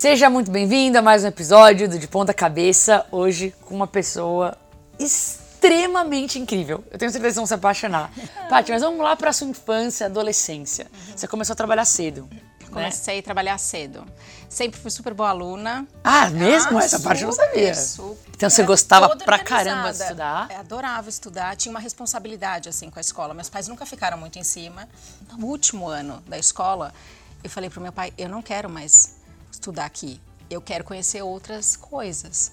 Seja muito bem-vindo a mais um episódio do De Ponta Cabeça. Hoje com uma pessoa extremamente incrível. Eu tenho certeza que vão se apaixonar. Paty, mas vamos lá para sua infância, adolescência. Você começou a trabalhar cedo. né? Comecei a trabalhar cedo. Sempre fui super boa aluna. Ah, mesmo? Ah, Essa parte eu não sabia. super. Então você Era gostava pra caramba de estudar? Eu adorava estudar, tinha uma responsabilidade assim com a escola. Meus pais nunca ficaram muito em cima. No último ano da escola, eu falei pro meu pai, eu não quero mais estudar aqui. Eu quero conhecer outras coisas.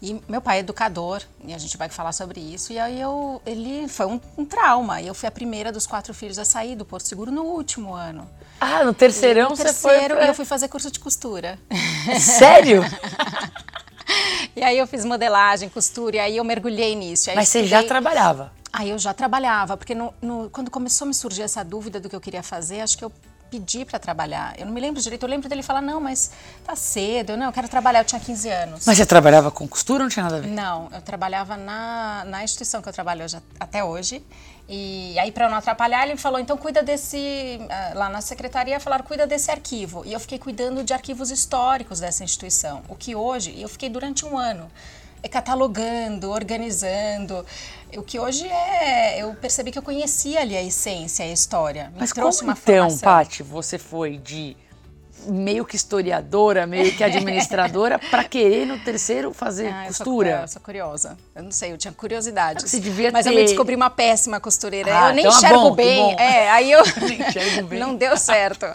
E meu pai é educador, e a gente vai falar sobre isso. E aí eu, ele foi um, um trauma. E eu fui a primeira dos quatro filhos a sair do Porto Seguro no último ano. Ah, no terceirão no você terceiro, foi. e eu fui fazer curso de costura. Sério? E aí eu fiz modelagem, costura, e aí eu mergulhei nisso. Mas você já estudei- trabalhava. Aí eu já trabalhava, porque no- no- quando começou a me surgir essa dúvida do que eu queria fazer, acho que eu pedi para trabalhar. Eu não me lembro direito, eu lembro dele falar, não, mas tá cedo, eu não, eu quero trabalhar, eu tinha 15 anos. Mas você trabalhava com costura ou não tinha nada a ver? Não, eu trabalhava na, na instituição que eu trabalho hoje, até hoje. E aí, para não atrapalhar, ele falou: então cuida desse. ah, Lá na secretaria falaram: cuida desse arquivo. E eu fiquei cuidando de arquivos históricos dessa instituição. O que hoje, e eu fiquei durante um ano catalogando, organizando. O que hoje é. Eu percebi que eu conhecia ali a essência, a história. Me Mas trouxe como uma então, formação. Paty, você foi de meio que historiadora, meio que administradora, pra querer no terceiro fazer Ah, eu costura? eu sou curiosa. Eu não sei, eu tinha curiosidade. Você devia Mas eu ter- me descobri uma péssima costureira. Ah, eu nem então é enxergo bom, bem. É, aí eu Nem enxergo bem. não deu certo.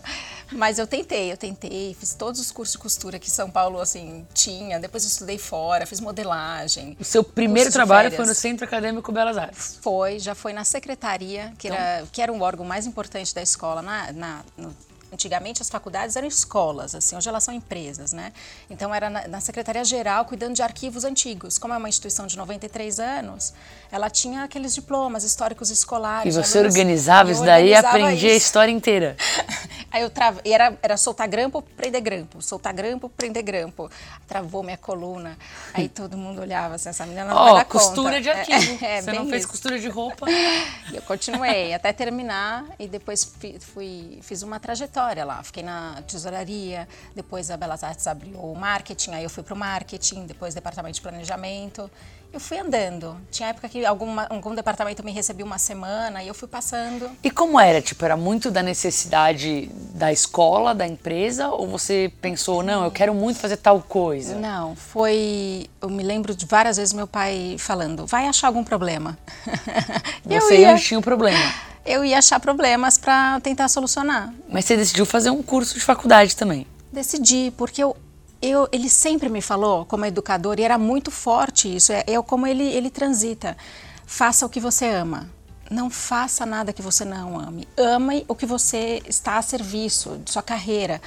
Mas eu tentei, eu tentei, fiz todos os cursos de costura que São Paulo assim tinha. Depois eu estudei fora, fiz modelagem. O seu primeiro trabalho foi no Centro Acadêmico Belas Artes. Foi, já foi na secretaria, que, era, que era um órgão mais importante da escola. Na, na- no- antigamente as faculdades eram escolas, assim, hoje elas são empresas, né? Então era na, na Secretaria Geral cuidando de arquivos antigos. Como é uma instituição de 93 anos, ela tinha aqueles diplomas históricos E escolares. de você alunos- organizava isso daí e aprendia a história inteira. Aí eu trava, e era, era soltar grampo, prender grampo, soltar grampo, prender grampo. Travou minha coluna. Aí todo mundo olhava assim, essa menina não vai Ó, dar costura conta. de arquivo. É, é, você não fez isso. costura de roupa. E eu continuei até terminar e depois fi- fui, fiz uma trajetória lá. Fiquei na tesouraria, depois a Belas Artes abriu o marketing, aí eu fui para o marketing, depois departamento de planejamento. Eu fui andando. Tinha época que alguma, algum departamento me recebia uma semana e eu fui passando. E como era? Tipo, era muito da necessidade da escola, da empresa? Ou você pensou, não, eu quero muito fazer tal coisa? Não, foi. Eu me lembro de várias vezes meu pai falando: vai achar algum problema. eu, Você ia, tinha um problema. eu ia achar problemas para tentar solucionar. Mas você decidiu fazer um curso de faculdade também. Decidi, porque eu, eu, ele sempre me falou, como educador, e era muito forte isso, é, é como ele, ele transita. Faça o que você ama. Não faça nada que você não ame. Ame o que você está a serviço de sua carreira.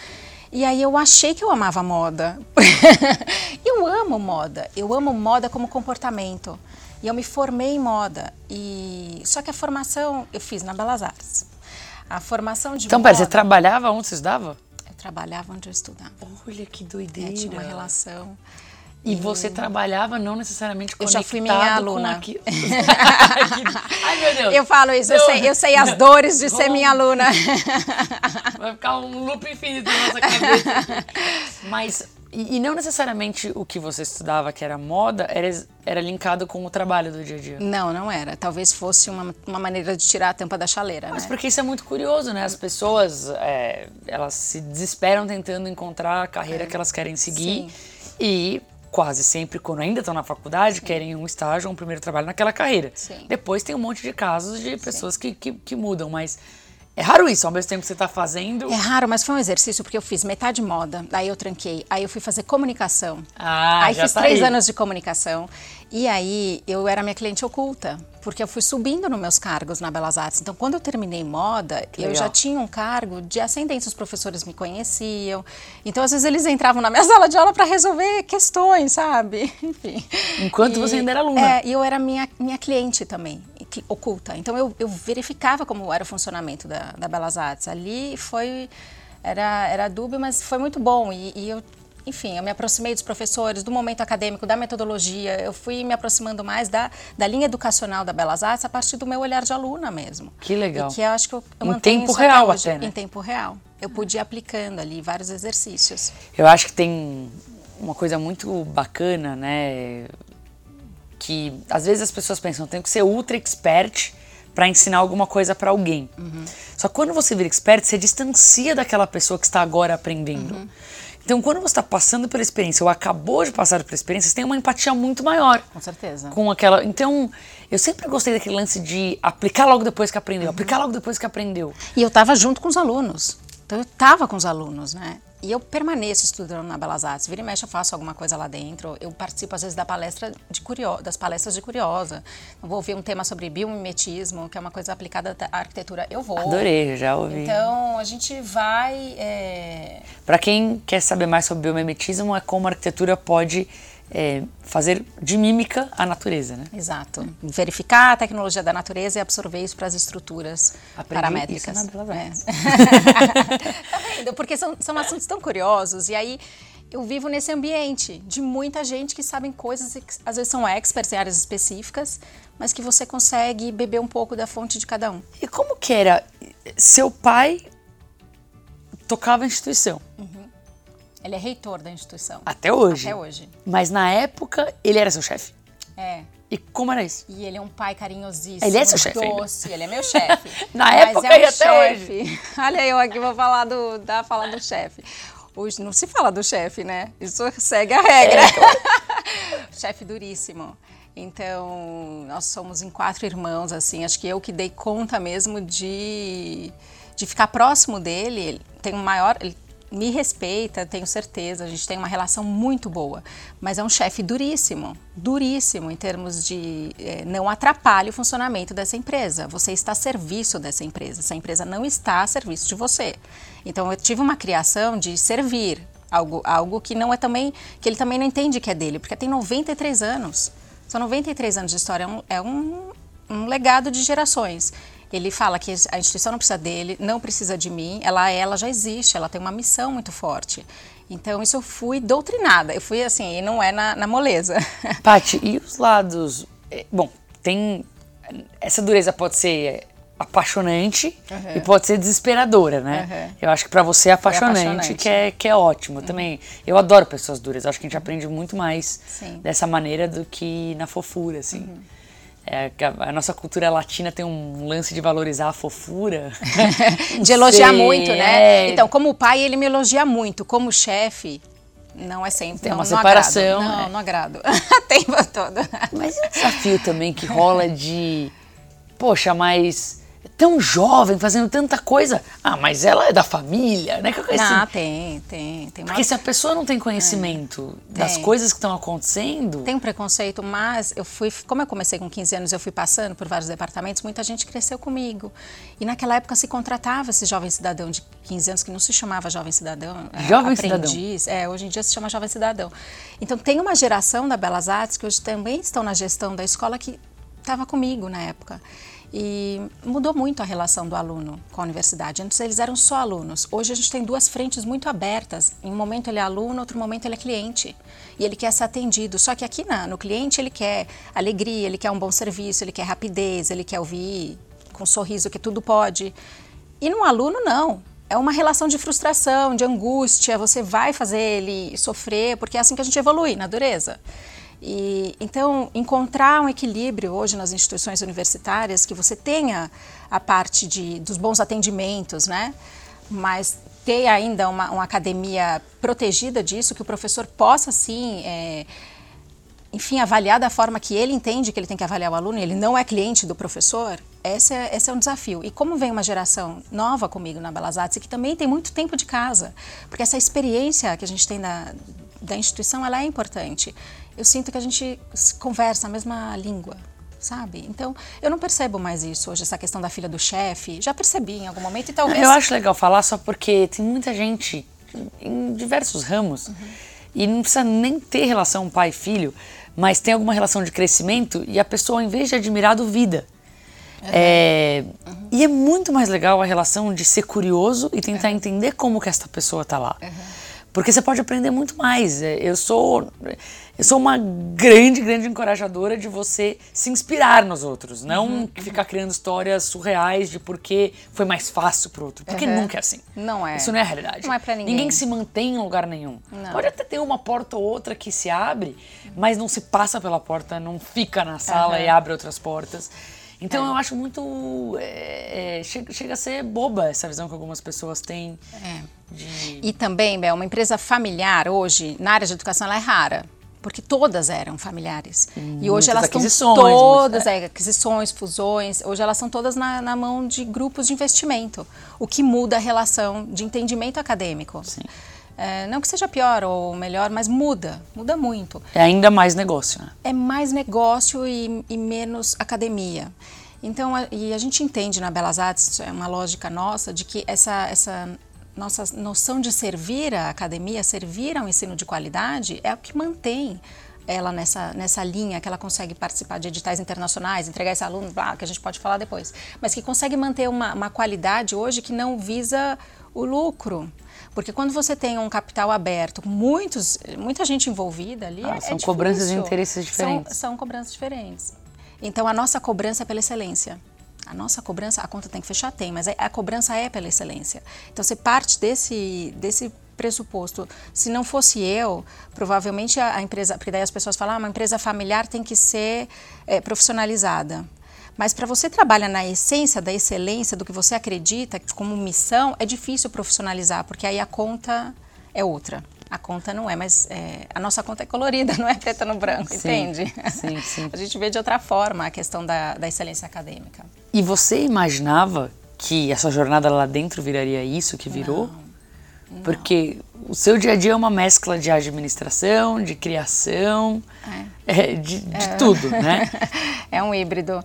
E aí eu achei que eu amava moda. eu amo moda. Eu amo moda como comportamento. E eu me formei em moda. E só que a formação eu fiz na Belas Artes. A formação de Então, moda. pera, você trabalhava onde você estudava? Eu trabalhava onde eu estudava. Olha que É, doideira. tinha uma relação. E você trabalhava não necessariamente Eu conectado já fui minha aluna. aqui- Ai, meu Deus. Eu falo isso, eu sei, eu sei as dores de ser minha aluna. Vai ficar um loop infinito na nossa cabeça. Mas, e, e não necessariamente o que você estudava, que era moda, era, era linkado com o trabalho do dia a dia. Não, não era. Talvez fosse uma, uma maneira de tirar a tampa da chaleira, Mas né? porque isso é muito curioso, né? As pessoas, é, elas se desesperam tentando encontrar a carreira que elas querem seguir. Sim. E quase sempre, quando ainda estão na faculdade, querem um estágio ou um primeiro trabalho naquela carreira. Sim. Depois tem um monte de casos de pessoas que, que, que mudam, mas é raro isso. Ao mesmo tempo que você está fazendo... É raro, mas foi um exercício porque eu fiz metade moda, daí eu tranquei, aí eu fui fazer comunicação. Ah, aí já fiz tá três aí. anos de comunicação. E aí eu era minha cliente oculta, porque eu fui subindo nos meus cargos na Belas Artes. Então, quando eu terminei moda, eu legal. já tinha um cargo de ascendência, os professores me conheciam. Então, às vezes, eles entravam na minha sala de aula para resolver questões, sabe? Enfim. Enquanto você ainda era aluna. É, e eu era minha, minha cliente também, que- oculta. Então, eu, eu verificava como era o funcionamento da, da Belas Artes. Ali foi. Era, era dúbio, mas foi muito bom. E, e eu enfim, eu me aproximei dos professores, do momento acadêmico, da metodologia, eu fui me aproximando mais da, da linha educacional da Belas Artes a partir do meu olhar de aluna mesmo. Que legal. E que eu acho que eu, eu Em tempo até real hoje, até, né? Em tempo real. eu pude ir aplicando ali vários exercícios. Eu acho que tem uma coisa muito bacana, né? Que às vezes as pessoas pensam, tem que ser ultra expert para ensinar alguma coisa para alguém. Uhum. Só que quando você vira expert, você distancia daquela pessoa que está agora aprendendo. Uhum. Então, quando você está passando pela experiência ou acabou de passar pela experiência, você tem uma empatia muito maior. Com certeza. Com aquela. Então, eu sempre gostei daquele lance de aplicar logo depois que aprendeu, uhum. aplicar logo depois que aprendeu. E eu estava junto com os alunos. Então, eu estava com os alunos, né? E eu permaneço estudando na Belas Artes. Vira e mexe, eu faço alguma coisa lá dentro. Eu participo, às vezes, da palestra de curio... das palestras de Curiosa. Eu vou ouvir um tema sobre biomimetismo, que é uma coisa aplicada à arquitetura. Eu vou. Adorei, já ouvi. Então, a gente vai... É... Para quem quer saber mais sobre biomimetismo, é como a arquitetura pode é, fazer de mímica a natureza, né? Exato. Verificar a tecnologia da natureza e absorver isso para as estruturas Aprendi paramétricas. Isso na é. tá vendo? Porque são, são assuntos tão curiosos e aí eu vivo nesse ambiente de muita gente que sabem coisas e que, às vezes são experts em áreas específicas, mas que você consegue beber um pouco da fonte de cada um. E como que era? Seu pai tocava a instituição. Uhum. Ele é reitor da instituição. Até hoje. Até hoje. Mas na época, ele era seu chefe? É. E como era isso? E ele é um pai carinhosíssimo. Ele é seu chefe? Doce, ele é meu chefe. na época é um e até chefe. hoje. Olha eu aqui vou falar do, da falar do chefe. Hoje não se fala do chefe, né? Isso segue a regra. É, claro. chefe duríssimo. Então, nós somos em quatro irmãos, assim. Acho que eu que dei conta mesmo de, de ficar próximo dele. Ele tem um maior. Ele me respeita, tenho certeza, a gente tem uma relação muito boa, mas é um chefe duríssimo, duríssimo em termos de eh, não atrapalhe o funcionamento dessa empresa. Você está a serviço dessa empresa, essa empresa não está a serviço de você. Então eu tive uma criação de servir, algo, algo que não é também, que ele também não entende que é dele, porque tem 93 anos. São 93 anos de história, é um, é um, um legado de gerações. Ele fala que a instituição não precisa dele, não precisa de mim, ela, ela já existe, ela tem uma missão muito forte. Então, isso eu fui doutrinada. Eu fui assim, e não é na, na moleza. Paty, e os lados. Eh, bom, tem. Essa dureza pode ser apaixonante uhum. e pode ser desesperadora, né? Uhum. Eu acho que para você é apaixonante, é apaixonante, Que, é, que é ótimo. Uhum. Também, eu adoro pessoas duras. Acho que a gente aprende muito mais Sim. dessa maneira do que na fofura, assim. É, a nossa cultura latina tem um lance de valorizar a fofura. de elogiar muito, né? É. Então, como pai, ele me elogia muito. Como chefe, não é sempre. Tem não, uma separação. Não, é. não agrado. Tempo todo. Mas é um desafio também que rola de. Poxa, mas tão jovem, fazendo tanta coisa. Ah, mas ela é da família, né? Que ah, tem, tem. tem Porque se a pessoa não tem conhecimento é, das tem. coisas que estão acontecendo. Tem um preconceito, mas eu fui. Como eu comecei com 15 anos, eu fui passando por vários departamentos, muita gente cresceu comigo. E naquela época se contratava esse jovem cidadão de 15 anos, que não se chamava jovem cidadão. Jovem aprendiz, cidadão. É, hoje em dia se chama jovem cidadão. Então tem uma geração da Belas Artes que hoje também estão na gestão da escola que estava comigo na época. E mudou muito a relação do aluno com a universidade. Antes eles eram só alunos. Hoje a gente tem duas frentes muito abertas. Em um momento ele é aluno, outro momento ele é cliente. E ele quer ser atendido. Só que aqui na, no cliente ele quer alegria, ele quer um bom serviço, ele quer rapidez, ele quer ouvir com um sorriso que tudo pode. E no aluno não. É uma relação de frustração, de angústia. Você vai fazer ele sofrer, porque é assim que a gente evolui na dureza. E, então, encontrar um equilíbrio hoje nas instituições universitárias, que você tenha a parte de, dos bons atendimentos, né? mas ter ainda uma, uma academia protegida disso, que o professor possa, sim, é, enfim, avaliar da forma que ele entende que ele tem que avaliar o aluno, ele não é cliente do professor, esse é, esse é um desafio. E como vem uma geração nova comigo na Belas Artes, que também tem muito tempo de casa, porque essa experiência que a gente tem na, da instituição, ela é importante eu sinto que a gente conversa a mesma língua, sabe? Então, eu não percebo mais isso hoje, essa questão da filha do chefe. Já percebi em algum momento e talvez. Eu acho legal falar só porque tem muita gente em diversos ramos uhum. e não precisa nem ter relação pai filho, mas tem alguma relação de crescimento e a pessoa, em vez de admirar, duvida. Uhum. É, uhum. E é muito mais legal a relação de ser curioso e tentar entender como que esta pessoa está lá. Porque você pode aprender muito mais. É, eu sou eu sou uma grande, grande encorajadora de você se inspirar nos outros, não uhum. ficar criando histórias surreais de porque foi mais fácil pro outro, porque uhum. nunca é assim. Não é. Isso não é a realidade. Não é pra ninguém. Ninguém se mantém em lugar nenhum. Não. Pode até ter uma porta ou outra que se abre, mas não se passa pela porta, não fica na sala uhum. e abre outras portas. Então é. eu acho muito. É, é, chega, chega, a ser boba essa visão que algumas pessoas têm. É. De... E também, Bel, uma empresa familiar hoje, na área de educação, ela é rara porque todas eram familiares. e hoje elas estão todas, é. aquisições, fusões, hoje elas são todas na, na, mão de grupos de investimento, o que muda a relação de entendimento acadêmico. É, não que seja pior ou melhor, mas muda, muda muito. É ainda mais negócio, né? É mais negócio e, e menos academia. Então, a, e a gente entende na Belas Artes, é uma lógica nossa, de que essa, essa nossa noção de servir a academia, servir ao ensino de qualidade, é o que mantém ela nessa, nessa linha, que ela consegue participar de editais internacionais, entregar esse aluno, ah, que a gente pode falar depois, mas que consegue manter uma, uma qualidade hoje que não visa o lucro. Porque quando você tem um capital aberto, muitos, muita gente envolvida ali, ah, é, são cobranças de interesses diferentes. São, são cobranças diferentes. Então a nossa cobrança é pela excelência. A nossa cobrança, a conta tem que fechar? Tem, mas a cobrança é pela excelência. Então você parte desse, desse pressuposto. Se não fosse eu, provavelmente a, a empresa, porque daí as pessoas falam, ah, uma empresa familiar tem que ser é, profissionalizada. Mas para você trabalhar na essência da excelência, do que você acredita como missão, é difícil profissionalizar, porque aí a conta é outra. A conta não é, mas é, a nossa conta é colorida, não é preta no branco, sim, entende? Sim, sim. a gente vê de outra forma a questão da, da excelência acadêmica. E você imaginava que essa jornada lá dentro viraria isso que virou? Não, não. Porque o seu dia a dia é uma mescla de administração, de criação, é. É, de, de é. tudo, né? É um híbrido.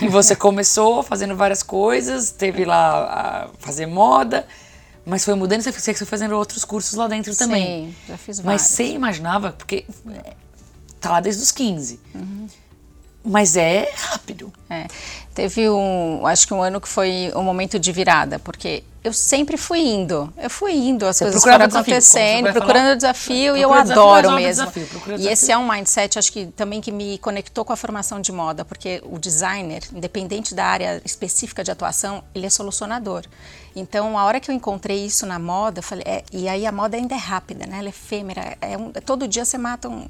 E, você começou fazendo várias coisas, teve lá a fazer moda, mas foi mudando, você foi fazendo outros cursos lá dentro também. Sim, já fiz vários. Mas você imaginava, porque tá lá desde os 15. Uhum. Mas é rápido. É. Teve um, acho que um ano que foi um momento de virada, porque eu sempre fui indo. Eu fui indo, as Você coisas foram acontecendo, desafio, procurando o desafio e eu adoro mesmo. Desafio, e esse é um mindset, acho que também que me conectou com a formação de moda, porque o designer, independente da área específica de atuação, ele é solucionador. Então, a hora que eu encontrei isso na moda, eu falei, é, e aí a moda ainda é rápida, né? Ela é efêmera, é um, todo dia você mata um,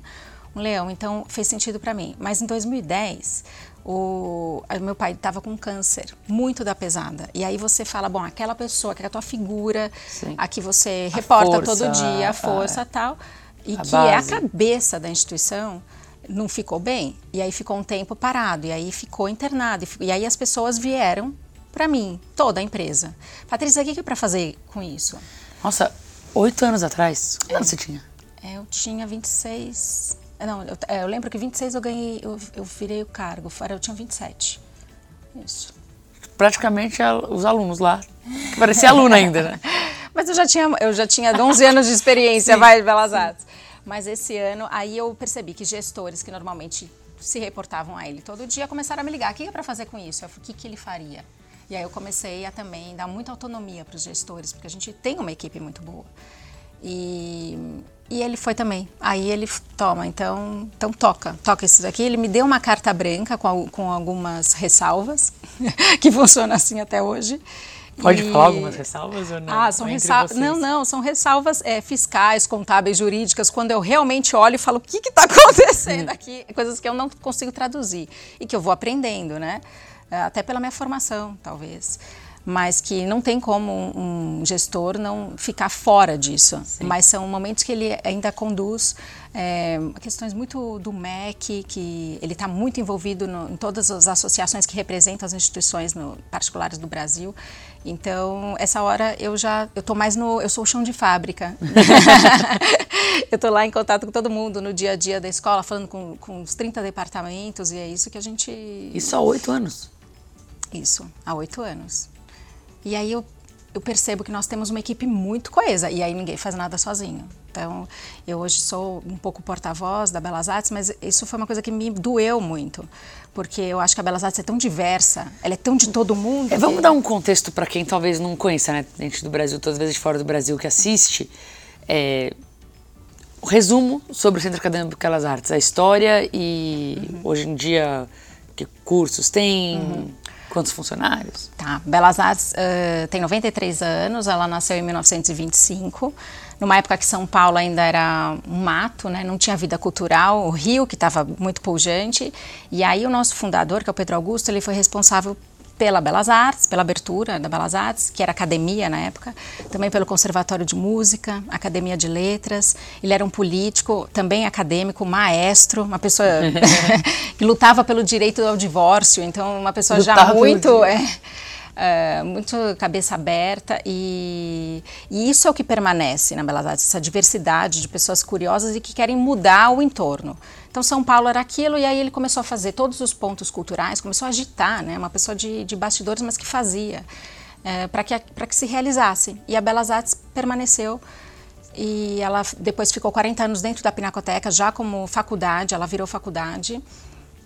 um leão, então fez sentido para mim. Mas em 2010, o meu pai estava com câncer, muito da pesada. E aí você fala, bom, aquela pessoa que é a tua figura, Sim. a que você a reporta força, todo dia, a força é. tal, e que base. é a cabeça da instituição, não ficou bem. E aí ficou um tempo parado, e aí ficou internado. E aí as pessoas vieram para mim, toda a empresa. Patrícia, o que é para fazer com isso? Nossa, oito anos atrás, quanto é. você tinha? É, eu tinha 26. Não, eu, é, eu, lembro que 26 eu ganhei, eu, eu virei o cargo, eu tinha 27. Isso. Praticamente os alunos lá. Parecia aluna ainda, né? Mas eu já tinha, eu já tinha 11 anos de experiência, vai, de Belas Artes. Mas esse ano, aí eu percebi que gestores que normalmente se reportavam a ele todo dia começaram a me ligar. O que é para fazer com isso? o que, que ele faria? E aí eu comecei a também dar muita autonomia para os gestores, porque a gente tem uma equipe muito boa. E, e ele foi também. Aí ele toma, então, então toca, toca isso daqui. Ele me deu uma carta branca com, com algumas ressalvas, que funciona assim até hoje. Pode e... falar algumas ressalvas ou não? Ah, são ressalvas. Não, não, são ressalvas é, fiscais, contábeis, jurídicas, quando eu realmente olho e falo o que está acontecendo hum. aqui, coisas que eu não consigo traduzir e que eu vou aprendendo, né? Até pela minha formação, talvez mas que não tem como um, gestor não ficar fora disso. Sim. Mas são momentos que ele ainda conduz é, questões muito do MEC, que ele está muito envolvido no, em todas as associações que representam as instituições no, particulares do Brasil. Então, essa hora eu já, eu tô mais no, eu sou o chão de fábrica. eu tô lá em contato com todo mundo no dia a dia da escola, falando com, com os 30 departamentos e é isso que a gente... Isso há oito anos? Isso, há oito anos. E aí eu, eu percebo que nós temos uma equipe muito coesa e aí ninguém faz nada sozinho. Então, eu hoje sou um pouco porta-voz da Belas Artes, mas isso foi uma coisa que me doeu muito, porque eu acho que a Belas Artes é tão diversa, ela é tão de todo mundo. É, vamos dar um contexto para quem talvez não conheça, né? Gente do Brasil, todas as vezes fora do Brasil que assiste. é, o resumo sobre o Centro Acadêmico Belas Artes, a história e uhum. hoje em dia que cursos tem, uhum. Quantos funcionários? Tá, Belas Artes uh, tem 93 anos, ela nasceu em 1925, numa época que São Paulo ainda era um mato, né? não tinha vida cultural, o Rio que estava muito pujante, e aí o nosso fundador, que é o Pedro Augusto, ele foi responsável pela Belas Artes, pela abertura da Belas Artes, que era academia na época, também pelo Conservatório de Música, Academia de Letras. Ele era um político, também acadêmico, maestro, uma pessoa que lutava pelo direito ao divórcio, então uma pessoa lutava já muito é, é, muito cabeça aberta e, e, isso é o que permanece na Belas Artes, essa diversidade de pessoas curiosas e que querem mudar o entorno. Então São Paulo era aquilo e aí ele começou a fazer todos os pontos culturais, começou a agitar, né? Uma pessoa de, de bastidores, mas que fazia é, para que para que se realizasse. E a Belas Artes permaneceu e ela depois ficou 40 anos dentro da Pinacoteca já como faculdade, ela virou faculdade.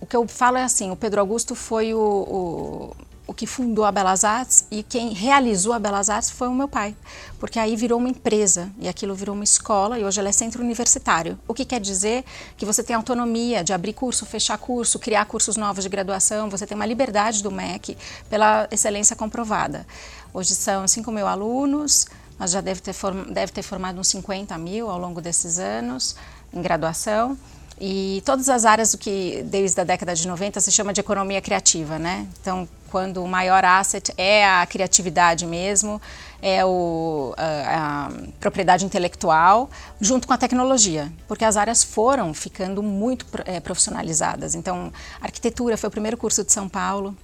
O que eu falo é assim, o Pedro Augusto foi o, o o que fundou a Belas Artes e quem realizou a Belas Artes foi o meu pai, porque aí virou uma empresa e aquilo virou uma escola e hoje ela é centro universitário. O que quer dizer que você tem autonomia de abrir curso, fechar curso, criar cursos novos de graduação, você tem uma liberdade do MEC pela excelência comprovada. Hoje são 5 mil alunos, nós já deve ter, deve ter formado uns 50 mil ao longo desses anos em graduação. E todas as áreas do que desde a década de 90 se chama de economia criativa, né? Então, quando o maior asset é a criatividade mesmo, é o, a, a, propriedade intelectual, junto com a tecnologia, porque as áreas foram ficando muito é, profissionalizadas. Então, arquitetura foi o primeiro curso de São Paulo,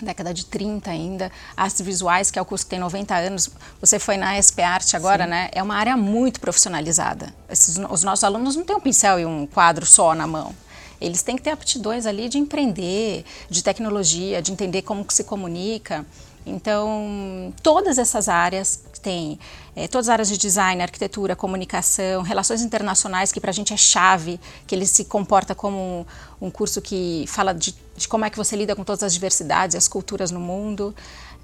década de 30 ainda, artes visuais, que é o curso que tem 90 anos, você foi na SP Arte agora, Sim. né? É uma área muito profissionalizada. Esses, os nossos alunos não têm um pincel e um quadro só na mão. Eles têm que ter aptidões ali de empreender, de tecnologia, de entender como que se comunica. Então, todas essas áreas tem, é, todas as áreas de design, arquitetura, comunicação, relações internacionais, que para a gente é chave, que ele se comporta como um, um curso que fala de, de, como é que você lida com todas as diversidades, as culturas no mundo.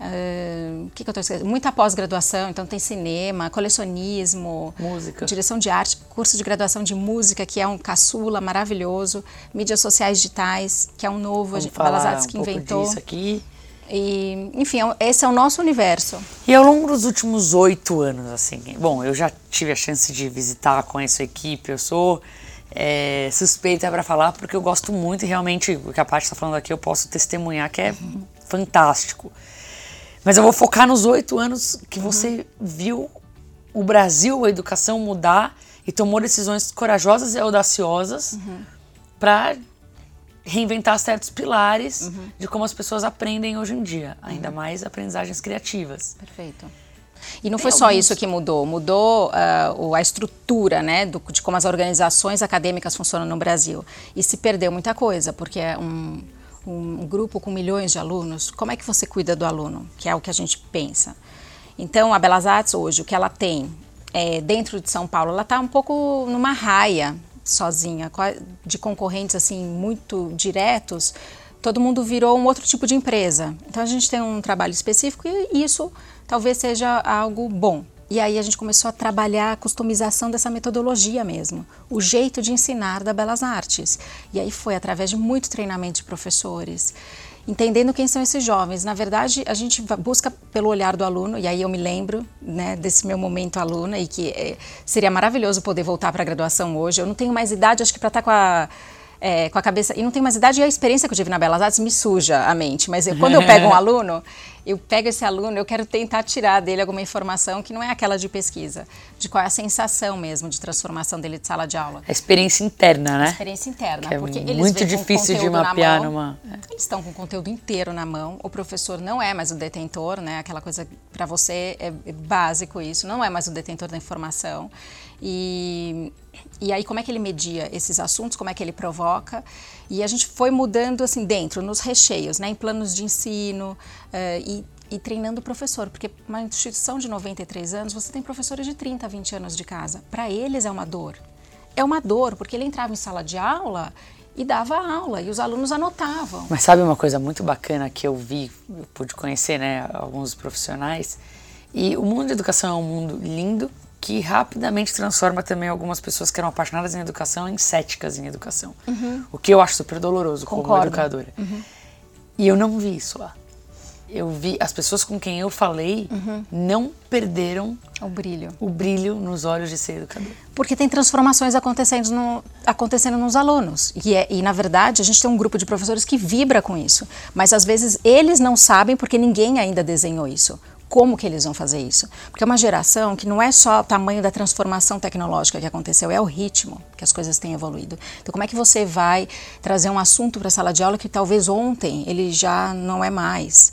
O uh, que, que eu estou esquecendo? Muita pós-graduação, então tem cinema, colecionismo, música, direção de arte, curso de graduação de música, que é um caçula maravilhoso, mídias sociais digitais, que é um novo, Vamos a Belas Artes que um inventou. Disso aqui. E, enfim, é esse é o nosso universo. E ao longo dos últimos oito anos, assim, bom, eu já tive a chance de visitar, conheço a equipe, eu sou é, suspeita para falar porque eu gosto muito e realmente o que a Paty está falando aqui eu posso testemunhar que é uhum. fantástico. Mas eu vou focar nos oito anos que você uhum. viu o Brasil, a educação mudar e tomou decisões corajosas e audaciosas uhum. para reinventar certos pilares uhum. de como as pessoas aprendem hoje em dia, ainda uhum. mais aprendizagens criativas. Perfeito. E não Tem foi só alguns... isso que mudou, mudou uh, a estrutura né, do, de como as organizações acadêmicas funcionam no Brasil. E se perdeu muita coisa, porque é um, um grupo com milhões de alunos, como é que você cuida do aluno? Que é o que a gente pensa. Então, a Belas Artes hoje, o que ela tem é, dentro de São Paulo, ela está um pouco numa raia sozinha, de concorrentes assim muito diretos, todo mundo virou um outro tipo de empresa. Então a gente tem um trabalho específico e isso talvez seja algo bom. E aí a gente começou a trabalhar a customização dessa metodologia mesmo, o jeito de ensinar da Belas Artes. E aí foi através de muito treinamento de professores entendendo quem são esses jovens. Na verdade, a gente busca pelo olhar do aluno, e aí eu me lembro né, desse meu momento aluna, e que é, seria maravilhoso poder voltar para a graduação hoje. Eu não tenho mais idade, acho que para estar tá com a. É, com a cabeça. E não tenho mais idade, e a experiência que eu tive na Belas Artes me suja a mente. Mas eu, quando eu pego um aluno, eu pego esse aluno, eu quero tentar tirar dele alguma informação que não é aquela de pesquisa, de qual é a sensação mesmo de transformação dele de sala de aula. A experiência interna, né? A experiência interna, que é porque muito difícil de mapear mão, numa. Eles estão com o conteúdo inteiro na mão. O professor não é mais o detentor, né? Aquela coisa para você é, é básico isso, não é mais o detentor da informação. E, e aí como é que ele media esses assuntos, como é que ele provoca? E a gente foi mudando assim dentro, nos recheios, né, em planos de ensino uh, e, e treinando o professor, porque uma instituição de 93 anos, você tem professores de 30, 20 anos de casa. Para eles é uma dor. É uma dor, porque ele entrava em sala de aula e dava aula e os alunos anotavam. Mas sabe uma coisa muito bacana que eu vi, eu pude conhecer, né, alguns profissionais, e o mundo da educação é um mundo lindo, que rapidamente transforma também algumas pessoas que eram apaixonadas em educação em céticas em educação. Uhum. O que eu acho super doloroso Concordo. como educadora. Uhum. E eu não vi isso lá. Eu vi as pessoas com quem eu falei uhum. não perderam o brilho. O brilho nos olhos de ser educador. Porque tem transformações acontecendo, no, acontecendo nos alunos. E, é, e, na verdade, a gente tem um grupo de professores que vibra com isso. Mas às vezes eles não sabem porque ninguém ainda desenhou isso como que eles vão fazer isso. Porque é uma geração que não é só o tamanho da transformação tecnológica que aconteceu, é o ritmo que as coisas têm evoluído. Então, como é que você vai trazer um assunto para a sala de aula que talvez ontem ele já não é mais?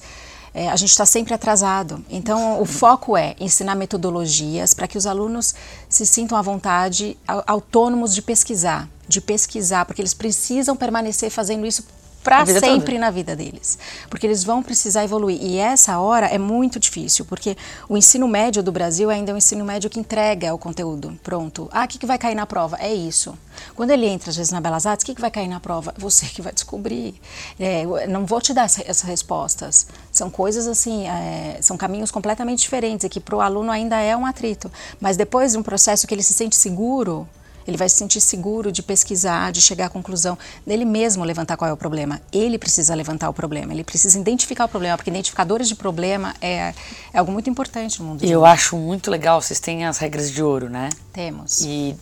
É, a gente está sempre atrasado. Então, o foco é ensinar metodologias para que os alunos se sintam à vontade, autônomos de pesquisar, de pesquisar, porque eles precisam permanecer fazendo isso para sempre toda. na vida deles, porque eles vão precisar evoluir. E essa hora é muito difícil, porque o ensino médio do Brasil ainda é um ensino médio que entrega o conteúdo pronto. Ah, o que, que vai cair na prova? É isso. Quando ele entra, às vezes, na Belas Artes, o que, que vai cair na prova? Você que vai descobrir. É, não vou te dar essas respostas. São coisas assim, é, são caminhos completamente diferentes e que para o aluno ainda é um atrito. Mas depois de um processo que ele se sente seguro, ele vai se sentir seguro de pesquisar, de chegar à conclusão, dele mesmo levantar qual é o problema. Ele precisa levantar o problema, ele precisa identificar o problema, porque identificadores de problema é, é algo muito importante no mundo. Eu acho muito legal, vocês têm as regras de ouro, né? Temos. E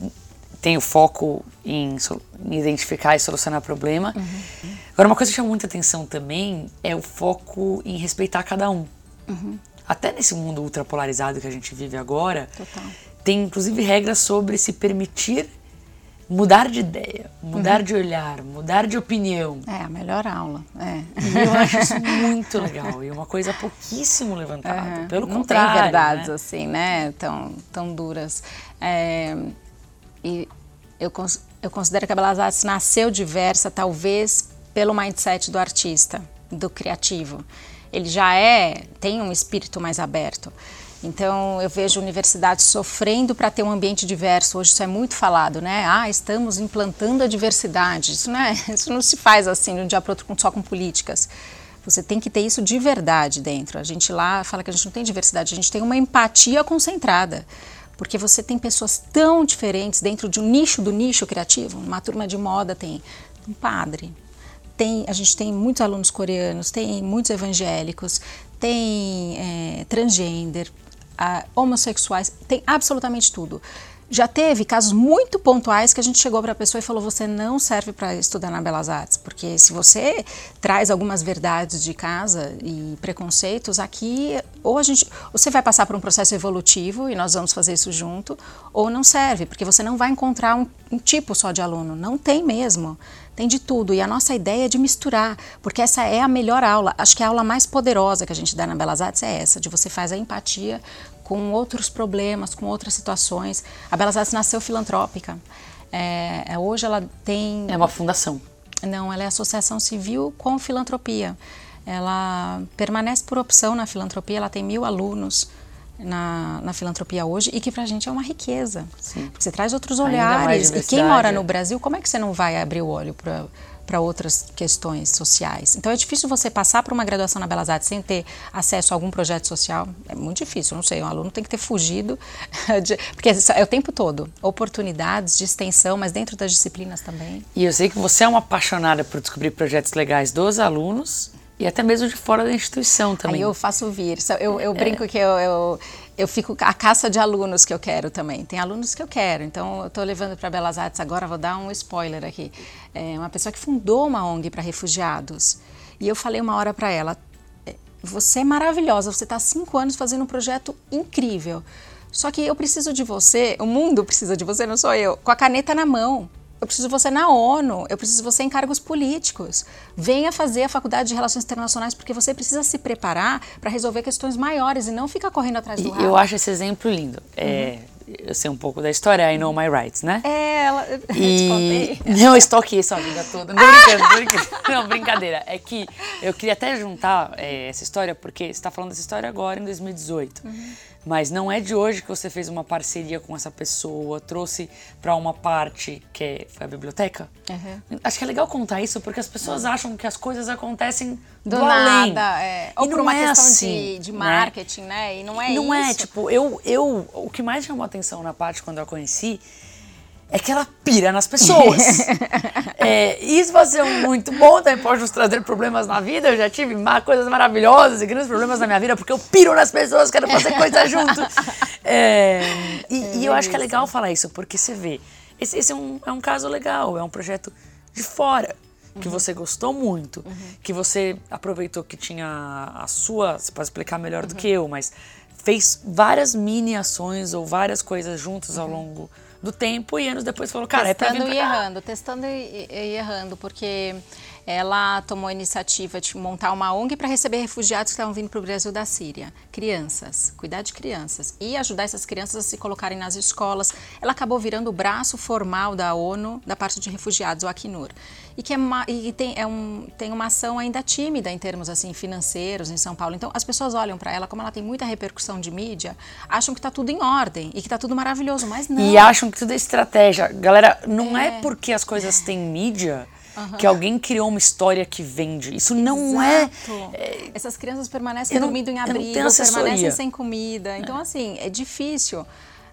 tem o foco em, em identificar e solucionar problema. Uhum. Agora, uma coisa que chama muita atenção também é o foco em respeitar cada um. Uhum. Até nesse mundo ultrapolarizado que a gente vive agora, Total tem inclusive regras sobre se permitir mudar de ideia, mudar uhum. de olhar, mudar de opinião. É a melhor aula. É. E eu acho isso muito legal e uma coisa pouquíssimo levantada. Uhum. Pelo Não contrário. Não tem verdades né? assim, né? Tão, tão duras. É, e eu, eu considero que a Belas Artes nasceu diversa, talvez pelo mindset do artista, do criativo. Ele já é, tem um espírito mais aberto. Então, eu vejo universidades sofrendo para ter um ambiente diverso. Hoje isso é muito falado, né? Ah, estamos implantando a diversidade. Isso não, é, isso não se faz assim de um dia para outro só com políticas. Você tem que ter isso de verdade dentro. A gente lá fala que a gente não tem diversidade, a gente tem uma empatia concentrada. Porque você tem pessoas tão diferentes dentro de um nicho do nicho criativo. Uma turma de moda tem um padre, tem, a gente tem muitos alunos coreanos, tem muitos evangélicos, tem é, homossexuais, tem absolutamente tudo. Já teve casos muito pontuais que a gente chegou para a pessoa e falou: você não serve para estudar na Belas Artes, porque se você traz algumas verdades de casa e preconceitos, aqui ou a gente, você vai passar por um processo evolutivo e nós vamos fazer isso junto, ou não serve, porque você não vai encontrar um, um tipo só de aluno, não tem mesmo tem de tudo. E a nossa ideia é de misturar, porque essa é a melhor aula. Acho que a aula mais poderosa que a gente dá na Belas Artes é essa, de você faz a empatia com outros problemas, com outras situações. A Belas Artes nasceu filantrópica. É, é, hoje ela tem. É uma fundação. Não, ela é associação civil com filantropia. Ela permanece por opção na filantropia, ela tem mil alunos na, na filantropia hoje e que para a gente é uma riqueza. Sim. Porque você traz outros olhares. E quem mora no Brasil, como é que você não vai abrir o olho para para outras questões sociais. Então é difícil você passar por uma graduação na Belas Artes sem ter acesso a algum projeto social. É muito difícil, não sei. Um aluno tem que ter fugido, de, porque é o tempo todo oportunidades de extensão, mas dentro das disciplinas também. E eu sei que você é uma apaixonada por descobrir projetos legais dos alunos e até mesmo de fora da instituição também. Aí eu faço vir. Eu, eu brinco é. que eu, eu, eu, fico a caça de alunos que eu quero também. Tem alunos que eu quero. Então, eu estou levando para Belas Artes agora, vou dar um spoiler aqui. É uma pessoa que fundou uma ONG para refugiados. E eu falei uma hora para ela: é, você é maravilhosa, você está há cinco anos fazendo um projeto incrível. Só que eu preciso de você, o mundo precisa de você, não sou eu, com a caneta na mão. Eu preciso de você na ONU, eu preciso de você em cargos políticos. Venha fazer a faculdade de Relações Internacionais porque você precisa se preparar para resolver questões maiores e não ficar correndo atrás do rabo. Eu acho esse exemplo lindo. É, uhum. eu sei um pouco da história, I know my rights, né? É, ela. E... Não, eu estou isso a vida toda. Não, brincando, brincando. não, brincadeira. É que eu queria até juntar é, essa história, porque você está falando dessa história agora, em 2018. Uhum. Mas não é de hoje que você fez uma parceria com essa pessoa, trouxe para uma parte que é, foi a biblioteca. Uhum. Acho que é legal contar isso porque as pessoas acham que as coisas acontecem do, do nada, além. É. Ou por uma é questão assim, de, de, né? marketing, né? né? E não é não é, isso. Não é, tipo, eu, eu, o que mais chamou atenção na parte quando eu a conheci é que ela pira nas pessoas. é, isso vai ser muito bom, também pode nos trazer problemas na vida. Eu já tive coisas maravilhosas e grandes problemas na minha vida, porque eu piro nas pessoas, quero fazer coisa junto. É, e, é e, eu acho que é legal falar isso, porque você vê, esse, esse é, um, é um caso legal, é um projeto de fora. Que uhum. você gostou muito, uhum. que você aproveitou que tinha a sua. Você pode explicar melhor uhum. do que eu, mas fez várias mini ações ou várias coisas juntas ao uhum. longo do tempo e anos depois falou, cara, testando é pra vir pra e errando, testando e, e errando, porque ela tomou a iniciativa de montar uma ONG para receber refugiados que estavam vindo para o Brasil da Síria, crianças, cuidar de crianças e ajudar essas crianças a se colocarem nas escolas. Ela acabou virando o braço formal da ONU da parte de refugiados, o Acnur. E que é uma, e tem, é um, tem uma ação ainda tímida em termos assim financeiros em São Paulo. Então as pessoas olham para ela como ela tem muita repercussão de mídia, acham que está tudo em ordem e que está tudo maravilhoso, mas não. E acham que tudo é estratégia. Galera, não é, é porque as coisas têm mídia Uhum. Que alguém criou uma história que vende. Isso não é, é, Essas crianças permanecem não, dormindo em abrigo, permanecem sem comida. Então, é. assim, é difícil.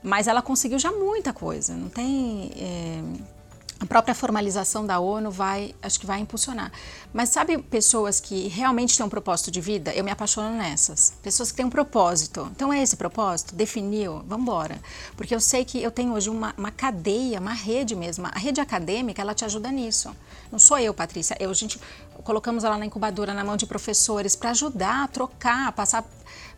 Mas ela conseguiu já muita coisa. Não tem. É a própria formalização da ONU vai, acho que vai impulsionar. Mas sabe pessoas que realmente têm um propósito de vida? Eu me apaixono nessas. Pessoas que têm um propósito. Então é esse propósito? Definiu? Vamos embora. Porque eu sei que eu tenho hoje uma, uma cadeia, uma rede mesmo. A rede acadêmica, ela te ajuda nisso. Não sou eu, Patrícia. Eu, a gente colocamos ela na incubadora na mão de professores para ajudar a trocar, passar,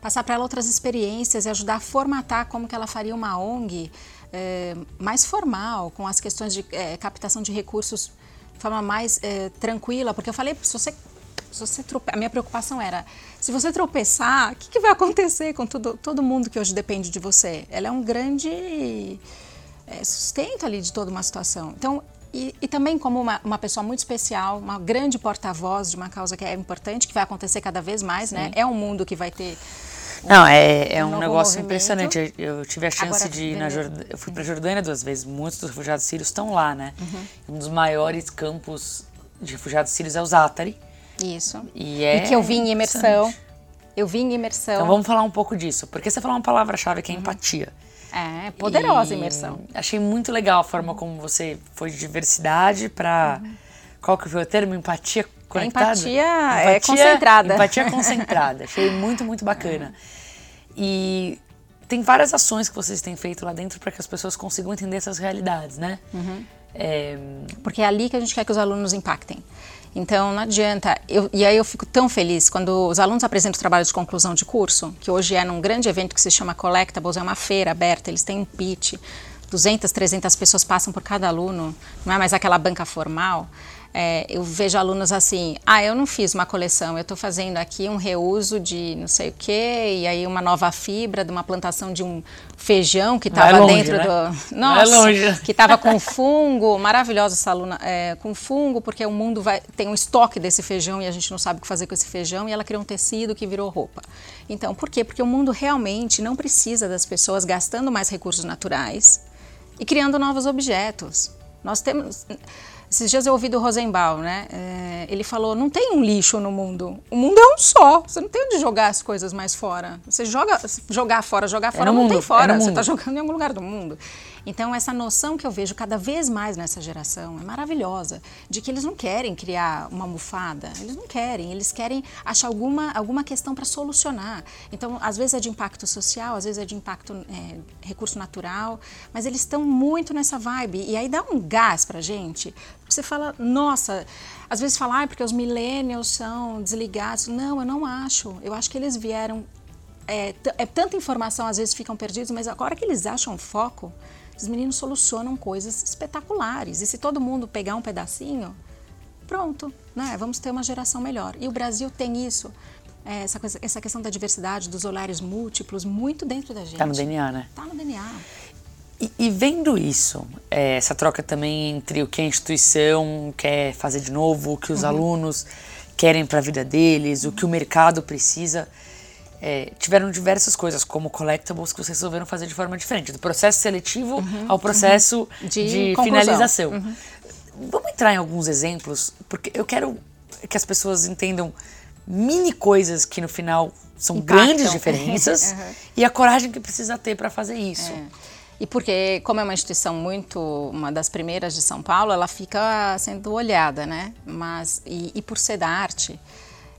passar para ela outras experiências e ajudar a formatar como que ela faria uma ONG é, mais formal, com as questões de é, captação de recursos de forma mais é, tranquila, porque eu falei, se você, se você trope... a minha preocupação era, se você tropeçar, o que, que, vai acontecer com tudo, todo mundo que hoje depende de você? Ela é um grande é, sustento ali de toda uma situação. Então, e, e, também como uma, uma, pessoa muito especial, uma grande porta-voz de uma causa que é importante, que vai acontecer cada vez mais, né? Sim. né? É um mundo que vai ter não, é, é um, um negócio movimento. impressionante. Eu tive a chance Agora, de ir na Jordânia. Eu fui para a Jordânia duas vezes. Muitos dos refugiados sírios estão lá, né? Uhum. Um dos maiores campos de refugiados sírios é o Zátari. Isso. E, é e que eu vim em imersão. Eu vim em imersão. Então vamos falar um pouco disso. Porque você falou uma palavra-chave que é uhum. empatia. É, poderosa e imersão. Achei muito legal a forma como você foi de diversidade para. Uhum. Qual que foi o termo? Empatia conectada? Empatia, empatia é concentrada. Empatia concentrada. Achei muito, muito bacana. E tem várias ações que vocês têm feito lá dentro para que as pessoas consigam entender essas realidades, né? Uhum. É... Porque é ali que a gente quer que os alunos impactem. Então, não adianta. Eu, e aí eu fico tão feliz quando os alunos apresentam o trabalho de conclusão de curso, que hoje é num grande evento que se chama Collectables, é uma feira aberta, eles têm um pitch, 200, 300 pessoas passam por cada aluno, não é mais aquela banca formal. É, eu vejo alunos assim, ah, eu não fiz uma coleção, eu estou fazendo aqui um reuso de não sei o quê, e aí uma nova fibra de uma plantação de um feijão que estava dentro né? do... Nossa, que estava com fungo, maravilhosa essa aluna, é, com fungo, porque o mundo vai, tem um estoque desse feijão e a gente não sabe o que fazer com esse feijão, e ela criou um tecido que virou roupa. Então, por quê? Porque o mundo realmente não precisa das pessoas gastando mais recursos naturais e criando novos objetos. Nós temos esses dias eu ouvi do Rosenbaum, né? É, ele falou: não tem um lixo no mundo. O mundo é um só. Você não tem onde jogar as coisas mais fora. Você joga, jogar fora, jogar é fora, é não mundo, tem fora. É você está jogando em algum lugar do mundo. Então, essa noção que eu vejo cada vez mais nessa geração é maravilhosa, de que eles não querem criar uma almofada, eles não querem, eles querem achar alguma, alguma questão para solucionar. Então, às vezes é de impacto social, às vezes é de impacto é, recurso natural, mas eles estão muito nessa vibe. E aí dá um gás para gente, você fala, nossa, às vezes fala, ah, porque os millennials são desligados. Não, eu não acho. Eu acho que eles vieram. É, é tanta informação, às vezes ficam perdidos, mas agora que eles acham foco, os meninos solucionam coisas espetaculares. E se todo mundo pegar um pedacinho, pronto, né? Vamos ter uma geração melhor. E o Brasil tem isso. É, essa, coisa, essa questão da diversidade, dos olhares múltiplos, muito dentro da gente. Tá no DNA, né? Tá no DNA. E, e vendo isso, é, essa troca também entre o que a instituição quer fazer de novo, o que os uhum. alunos querem para a vida deles, o que o mercado precisa, é, tiveram diversas coisas, como collectibles, que vocês resolveram fazer de forma diferente, do processo seletivo Uhum, ao processo De de, conclusão. finalização. Uhum. Vamos entrar em alguns exemplos, porque eu quero que as pessoas entendam mini coisas que no final são Impactam. grandes diferenças Uhum. e a coragem que precisa ter para fazer isso. É. E porque, como é uma instituição muito, uma das primeiras de São Paulo, ela fica sendo olhada, né? Mas, e, e por ser da arte,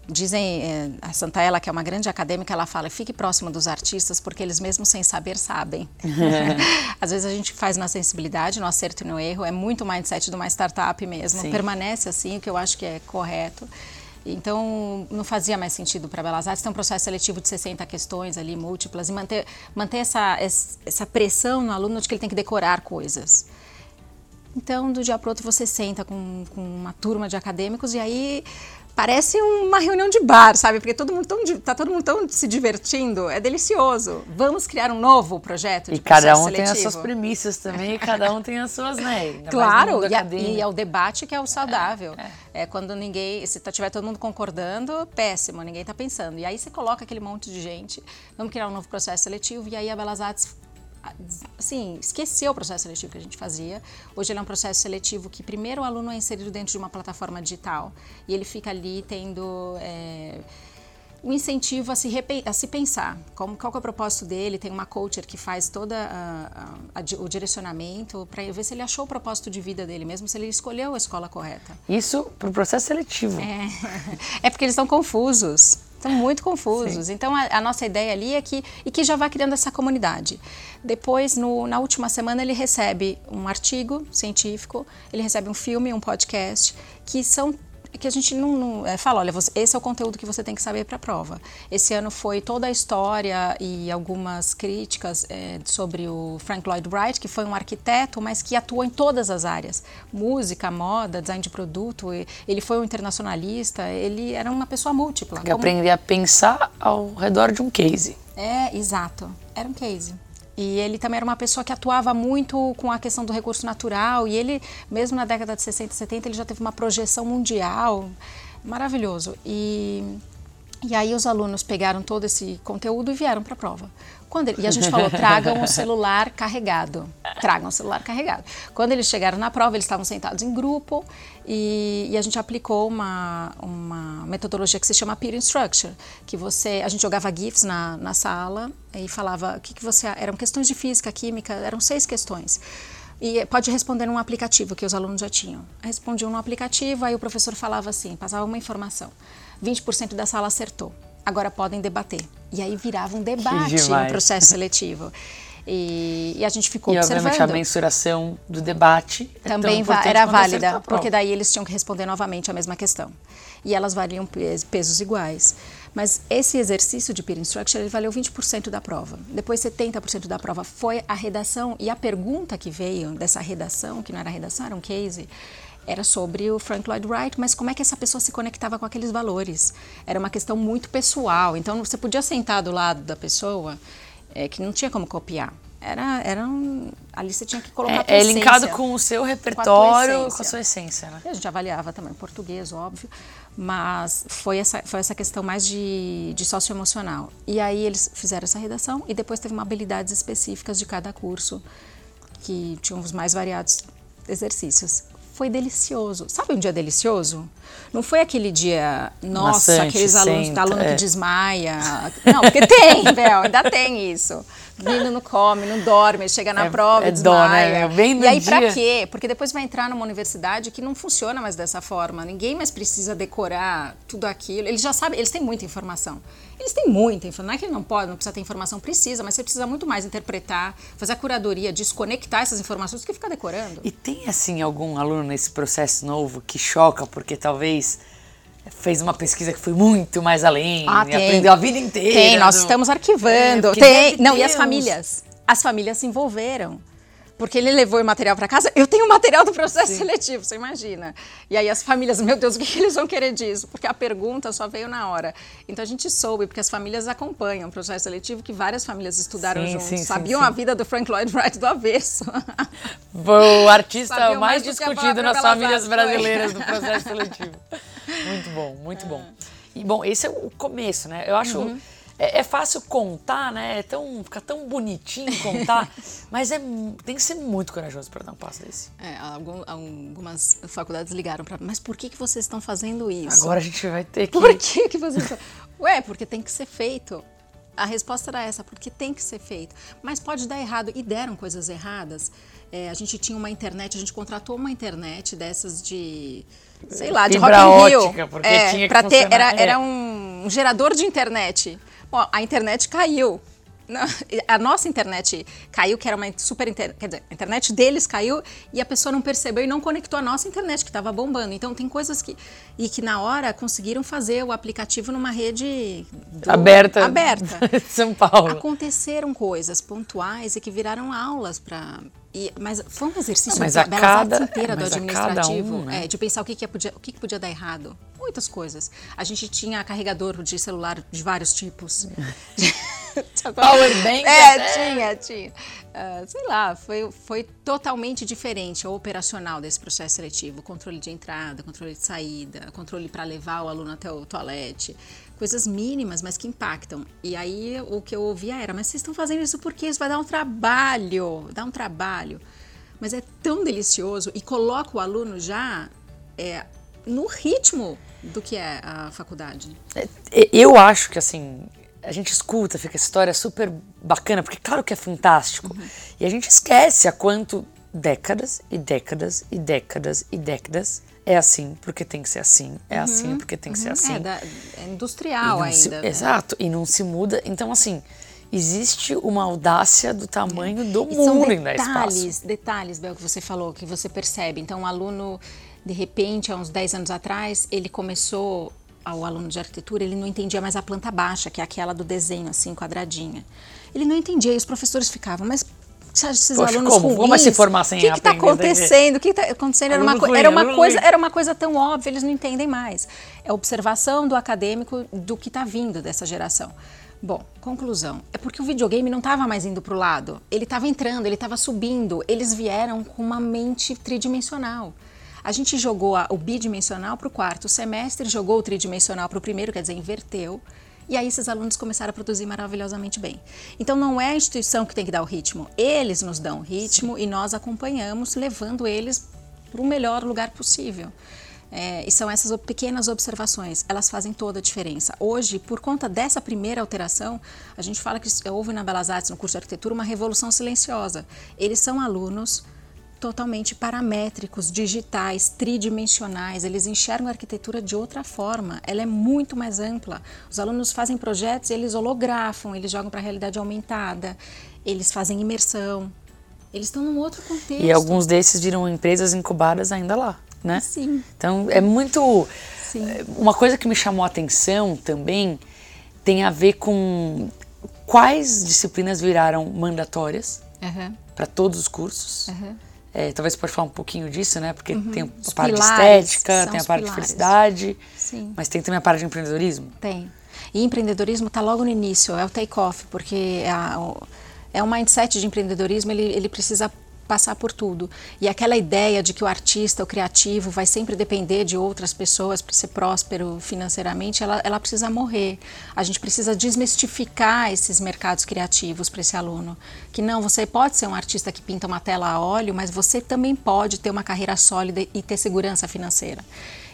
dizem, eh, a Santaella, que é uma grande acadêmica, ela fala, fique próximo dos artistas, porque eles mesmo sem saber sabem. Às vezes a gente faz na sensibilidade, no acerto e no erro, é muito o mindset de uma startup mesmo, Sim. permanece assim, o que eu acho que é correto. Então, não fazia mais sentido para Belas Artes ter um processo seletivo de 60 questões ali, múltiplas, e manter, manter essa, es- essa pressão no aluno de que ele tem que decorar coisas. Então, do dia para outro, você senta com, com uma turma de acadêmicos e aí parece uma reunião de bar, sabe? Porque todo mundo tão, tá todo mundo tão se divertindo, é delicioso. Vamos criar um novo projeto de E cada um tem as seletivo. suas premissas também, e cada um tem as suas, né? Claro, e, a- e é o debate que é o saudável. É, quando ninguém, se tá- tiver todo mundo concordando, péssimo, ninguém está pensando. E aí você coloca aquele monte de gente, vamos criar um novo processo seletivo, e aí a Belas Artes, assim, esqueceu o processo seletivo que a gente fazia. Hoje ele é um processo seletivo que primeiro o aluno é inserido dentro de uma plataforma digital, e ele fica ali tendo... é, um incentivo a se, a se pensar. Como, qual é o propósito dele? Tem uma coacher que faz todo o direcionamento para ver se ele achou o propósito de vida dele, mesmo se ele escolheu a escola correta. Isso pro processo seletivo. É, é porque eles estão confusos. Estão muito confusos. Então, a, a nossa ideia ali é que, e que já vai criando essa comunidade. Depois, no- na última semana, ele recebe um artigo científico, ele recebe um filme, um podcast, que são que a gente não, não- é, fala, olha, você- esse é o conteúdo que você tem que saber para a prova. Esse ano foi toda a história e algumas críticas é, sobre o Frank Lloyd Wright, que foi um arquiteto, mas que atuou em todas as áreas, música, moda, design de produto. Ele foi um internacionalista, ele era uma pessoa múltipla. Que como- aprender a pensar ao redor de um case. é, exato. Era um case. E ele também era uma pessoa que atuava muito com a questão do recurso natural. E ele, mesmo na década de 60 e 70, ele já teve uma projeção mundial. Maravilhoso. E, e aí os alunos pegaram todo esse conteúdo e vieram para a prova. Quando ele- e a gente falou, tragam o celular carregado. Tragam o celular carregado. Quando eles chegaram na prova, eles estavam sentados em grupo e, e a gente aplicou uma, uma metodologia que se chama Peer Instruction, que você, a gente jogava GIFs na, na sala e falava o que, que você... Eram questões de física, química, eram seis questões. E pode responder num aplicativo que os alunos já tinham. Respondiam no aplicativo, aí o professor falava assim, passava uma informação. 20% da sala acertou. Agora podem debater. E aí virava um debate no processo seletivo. E, e a gente ficou E observando. obviamente a mensuração do debate é Também era válida, porque daí eles tinham que responder novamente a mesma questão. E elas valiam pe- pesos iguais. Mas esse exercício de peer instruction, ele valeu 20% da prova. Depois 70% da prova foi a redação e a pergunta que veio dessa redação, que não era redação, era um case, era sobre o Frank Lloyd Wright, mas como é que essa pessoa se conectava com aqueles valores? Era uma questão muito pessoal. Então você podia sentar do lado da pessoa é, que não tinha como copiar. Era, era um, ali você tinha que colocar a É, é linkado com o seu repertório, com a essência. sua essência, né? A gente avaliava também português, óbvio, mas foi essa, foi essa questão mais de, de socioemocional. E aí eles fizeram essa redação e depois teve uma habilidades específicas de cada curso, que tinham os mais variados exercícios. Foi delicioso. Sabe um dia delicioso? Não foi aquele dia, nossa, aqueles alunos, senta, aluno é. que desmaia. Não, porque tem, Bel, ainda tem isso. O menino não come, não dorme, chega na É- prova é e dó, né, desmaia. no e aí, pra dia. quê? Porque depois vai entrar numa universidade que não funciona mais dessa forma. Ninguém mais precisa decorar tudo aquilo. Eles já sabem, eles têm muita informação. Eles têm muita informação. Não é que ele não pode, não precisa ter informação, precisa, mas você precisa muito mais interpretar, fazer a curadoria, desconectar essas informações do que ficar decorando. E tem, assim, algum aluno nesse processo novo que choca porque talvez fez uma pesquisa que foi muito mais além Ah, e aprendeu a vida inteira? Tem, nós do- estamos É, arquivando. porque tem. Não, e ter as famílias? As famílias se envolveram. Porque ele levou o material para casa, eu tenho o material do processo seletivo, você imagina. E aí as famílias, meu Deus, o que que eles vão querer disso? Porque a pergunta só veio na hora. Então a gente soube, porque as famílias acompanham o processo seletivo, que várias famílias estudaram Sim, juntos, sim, sim, sabiam sim. a vida do Frank Lloyd Wright do avesso. O artista mais mais discutido nas famílias brasileiras do processo seletivo. Muito bom, muito bom. E bom, esse é o começo, né? Eu acho. Uhum. É, é, fácil contar, né? É tão, fica tão bonitinho contar, mas é, tem que ser muito corajoso para dar um passo desse. É, algum, algumas faculdades ligaram para mas por que, que vocês estão fazendo isso? Agora a gente vai ter que... Por que, que vocês estão... Ué, porque tem que ser feito. A resposta era essa, porque tem que ser feito. Mas pode dar errado, e deram coisas erradas. É, a gente tinha uma internet, a gente contratou uma internet dessas de sei lá, de Rock in Rio. Porque é, tinha que ter, era, é. era um gerador de internet. Bom, a internet caiu. A nossa internet caiu, que era uma super internet, quer dizer, a internet deles caiu e a pessoa não percebeu e não conectou a nossa internet, que estava bombando. Então tem coisas que. E que na hora conseguiram fazer o aplicativo numa rede do, aberta. Aberta. São Paulo. Aconteceram coisas pontuais e que viraram aulas para e, mas foi um exercício não, mas a cada, inteira do administrativo, um, né? é, de pensar o que, que, podia, o que, que podia dar errado. Muitas coisas. A gente tinha carregador de celular de vários tipos. Powerbank? É, tinha, tinha. Uh, sei lá, foi, foi totalmente diferente o operacional desse processo seletivo. Controle de entrada, controle de saída, controle para levar o aluno até o toalete coisas mínimas, mas que impactam. E aí o que eu ouvia era: mas vocês estão fazendo isso porque isso vai dar um trabalho, dá um trabalho. Mas é tão delicioso e coloca o aluno já é, no ritmo do que é a faculdade. É, eu acho que assim a gente escuta, fica essa história super bacana, porque claro que é fantástico. Uhum. E a gente esquece há quanto décadas e décadas e décadas e décadas é assim porque tem que ser assim, é uhum, assim porque tem que uhum. ser assim. É, da, é industrial ainda. Se, né? Exato, e não se muda. Então, assim, existe uma audácia do tamanho é. do e mundo em dar espaço. Detalhes, Bel, que você falou, que você percebe. Então, um aluno, de repente, há uns 10 anos atrás, ele começou, o aluno de arquitetura, ele não entendia mais a planta baixa, que é aquela do desenho, assim, quadradinha. Ele não entendia, e os professores ficavam, mas esses Poxa, alunos como? ruins, Como se formar sem O que está acontecendo? O que está acontecendo? Era uma, era, uma coisa, era uma coisa tão óbvia, eles não entendem mais. É observação do acadêmico do que está vindo dessa geração. Bom, conclusão. É porque o videogame não estava mais indo para o lado. Ele estava entrando, ele estava subindo. Eles vieram com uma mente tridimensional. A gente jogou a, o bidimensional para o quarto semestre, jogou o tridimensional para o primeiro, quer dizer, inverteu. E aí esses alunos começaram a produzir maravilhosamente bem. Então não é a instituição que tem que dar o ritmo, eles nos dão o ritmo Sim. e nós acompanhamos, levando eles para o melhor lugar possível. É, e são essas pequenas observações, elas fazem toda a diferença. Hoje, por conta dessa primeira alteração, a gente fala que houve na Belas Artes, no curso de arquitetura, uma revolução silenciosa. Eles são alunos totalmente paramétricos, digitais, tridimensionais. Eles enxergam a arquitetura de outra forma. Ela é muito mais ampla. Os alunos fazem projetos, eles holografam, eles jogam para a realidade aumentada, eles fazem imersão. Eles estão num outro contexto. E alguns desses viram empresas incubadas ainda lá, né? Sim. Então é muito. Sim. Eh, uma coisa que me chamou a atenção também tem a ver com quais disciplinas viraram mandatórias uhum. para todos os cursos. Uhum é, talvez você pode falar um pouquinho disso, né? Porque uhum. tem a parte pilares, de estética, tem a parte pilares. de felicidade, Sim. mas tem também a parte de empreendedorismo. Tem. E empreendedorismo está logo no início, é o take-off, porque é, a, é um mindset de empreendedorismo, ele, ele precisa passar por tudo. E aquela ideia de que o artista, o criativo, vai sempre depender de outras pessoas para ser próspero financeiramente, ela, ela precisa morrer. A gente precisa desmistificar esses mercados criativos para esse aluno. Que não, você pode ser um artista que pinta uma tela a óleo, mas você também pode ter uma carreira sólida e ter segurança financeira.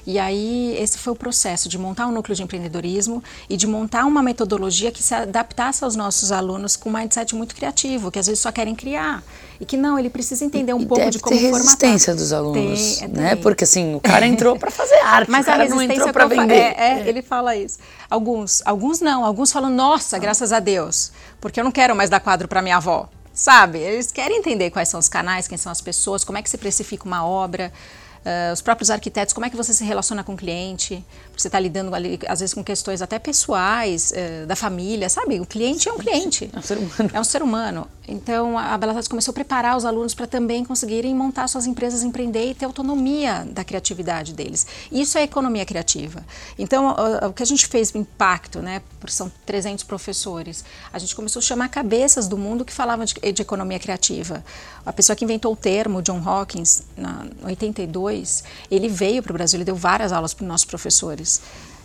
E aí, esse foi o processo de montar um núcleo de empreendedorismo e de montar uma metodologia que se adaptasse aos nossos alunos com um mindset muito criativo, que às vezes só querem criar. E que não, ele precisa entender um e pouco de como ter formatar. resistência dos alunos, tem, é, né? Porque assim, o cara entrou para fazer arte, Mas o cara não entrou para vender. É, é, ele fala isso. Alguns, alguns não, alguns falam, nossa, graças a Deus, porque eu não quero mais dar quadro para minha avó. Sabe? Eles querem entender quais são os canais, quem são as pessoas, como é que se precifica uma obra. Uh, os próprios arquitetos, como é que você se relaciona com o cliente? Você está lidando ali, às vezes, com questões até pessoais, uh, da família, sabe? O cliente é um cliente. É um ser humano. É um ser humano. Então, a Belas Artes começou a preparar os alunos para também conseguirem montar suas empresas, empreender e ter autonomia da criatividade deles. Isso é economia criativa. Então, o, o que a gente fez, o impacto, né? São 300 professores. A gente começou a chamar cabeças do mundo que falavam de, de economia criativa. A pessoa que inventou o termo, John Hawkins, na, em 82, ele veio para o Brasil, ele deu várias aulas para os nossos professores.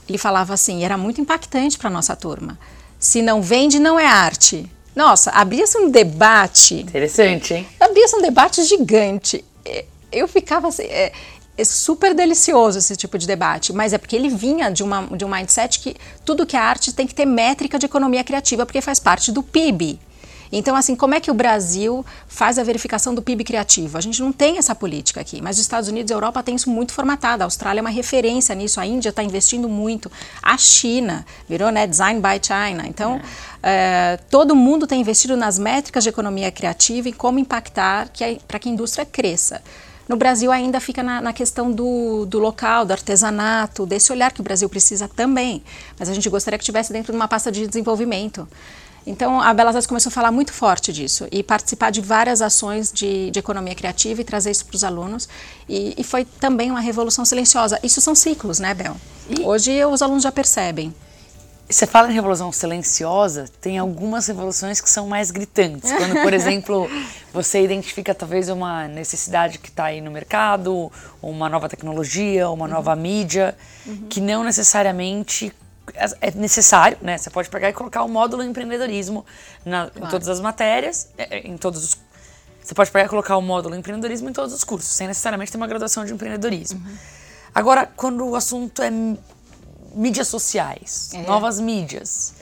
Ele falava assim, era muito impactante para a nossa turma Se não vende, não é arte. Nossa, abria-se um debate. Interessante, hein? Abria-se um debate gigante. É, eu ficava assim. É, é super delicioso esse tipo de debate, mas é porque ele vinha de, uma, de um mindset que tudo que é arte tem que ter métrica de economia criativa, porque faz parte do PIB. Então, assim, como é que o Brasil faz a verificação do PIB criativo? A gente não tem essa política aqui, mas os Estados Unidos e a Europa têm isso muito formatado. A Austrália é uma referência nisso, a Índia está investindo muito, a China virou né, Design by China. Então, é. É, todo mundo tem investido nas métricas de economia criativa e como impactar que para que a indústria cresça. No Brasil ainda fica na, na questão do, do, local, do artesanato, desse olhar que o Brasil precisa também. Mas a gente gostaria que tivesse dentro de uma pasta de desenvolvimento. Então, a Belas Artes começou a falar muito forte disso e participar de várias ações de, de economia criativa e trazer isso para os alunos. E, e, foi também uma revolução silenciosa. Isso são ciclos, né, Bel? E Hoje os alunos já percebem. Você fala em revolução silenciosa, tem algumas revoluções que são mais gritantes. Quando, por exemplo, você identifica talvez uma necessidade que está aí no mercado, uma nova tecnologia, uma nova uhum. mídia, uhum. que não necessariamente é necessário, né? Você pode pegar e colocar o módulo empreendedorismo na, claro. em todas as matérias, é, é, em todos os. Você pode pegar e colocar o módulo empreendedorismo em todos os cursos, sem necessariamente ter uma graduação de empreendedorismo. Uhum. Agora, quando o assunto é mídias sociais, é. novas mídias.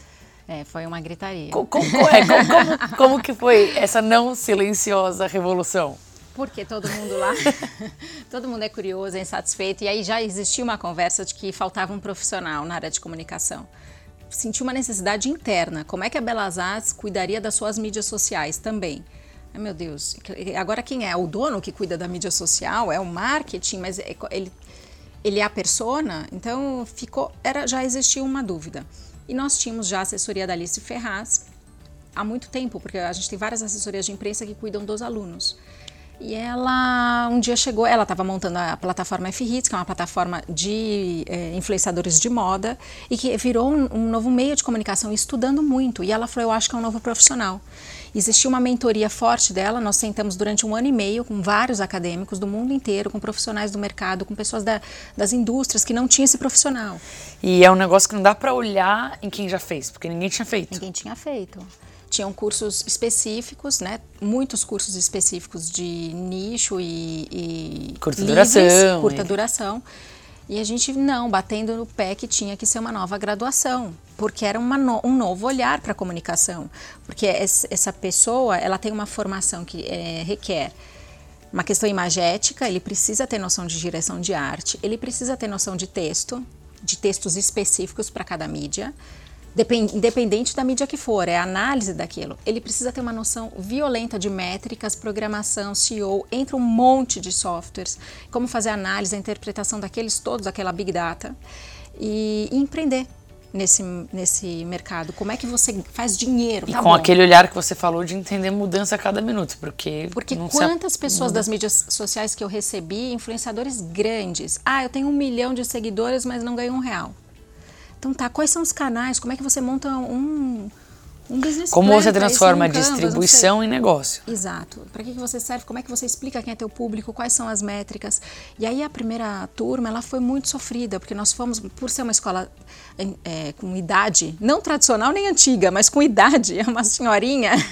É, foi uma gritaria. Co co é, co como, como que foi essa não silenciosa revolução? Porque todo mundo lá, todo mundo é curioso, é insatisfeito. E aí já existia uma conversa de que faltava um profissional na área de comunicação. Senti uma necessidade interna. Como é que a Belas Artes cuidaria das suas mídias sociais também? Ai, meu Deus, agora quem é? O dono que cuida da mídia social? É o marketing? Mas é, ele, ele é a persona? Então ficou, era, já existia uma dúvida. E nós tínhamos já a assessoria da Alice Ferraz há muito tempo, porque a gente tem várias assessorias de imprensa que cuidam dos alunos. E ela um dia chegou, ela estava montando a plataforma F-Hits, que é uma plataforma de é, influenciadores de moda, e que virou um, um, novo meio de comunicação, estudando muito. E ela falou: Eu acho que é um novo profissional. Existiu uma mentoria forte dela, nós sentamos durante um ano e meio com vários acadêmicos do mundo inteiro, com profissionais do mercado, com pessoas da, das indústrias que não tinham esse profissional. E é um negócio que não dá para olhar em quem já fez, porque ninguém tinha feito. Ninguém tinha feito tinham cursos específicos, né? Muitos cursos específicos de nicho e, e curta livres, duração, curta e... duração. E a gente não, batendo no pé que tinha que ser uma nova graduação, porque era no, um novo olhar para a comunicação, porque essa pessoa ela tem uma formação que é, requer uma questão imagética, ele precisa ter noção de direção de arte, ele precisa ter noção de texto, de textos específicos para cada mídia independente da mídia que for, é a análise daquilo. Ele precisa ter uma noção violenta de métricas, programação, SEO, entre um monte de softwares, como fazer a análise, a interpretação daqueles todos, aquela big data, e, e empreender nesse, nesse mercado? Como é que você faz dinheiro? E tá com bom. aquele olhar que você falou de entender mudança a cada minuto, porque... Porque quantas pessoas das mídias sociais que eu recebi, influenciadores grandes, ah, eu tenho um milhão de seguidores, mas não ganho um real. Então tá, quais são os canais? Como é que você monta um, um business Como você transforma a distribuição em negócio. Exato. Para que, que você serve? Como é que você explica quem é teu público? Quais são as métricas? E aí a primeira turma, ela foi muito sofrida, porque nós fomos, por ser uma escola é, com idade, não tradicional nem antiga, mas com idade, uma senhorinha...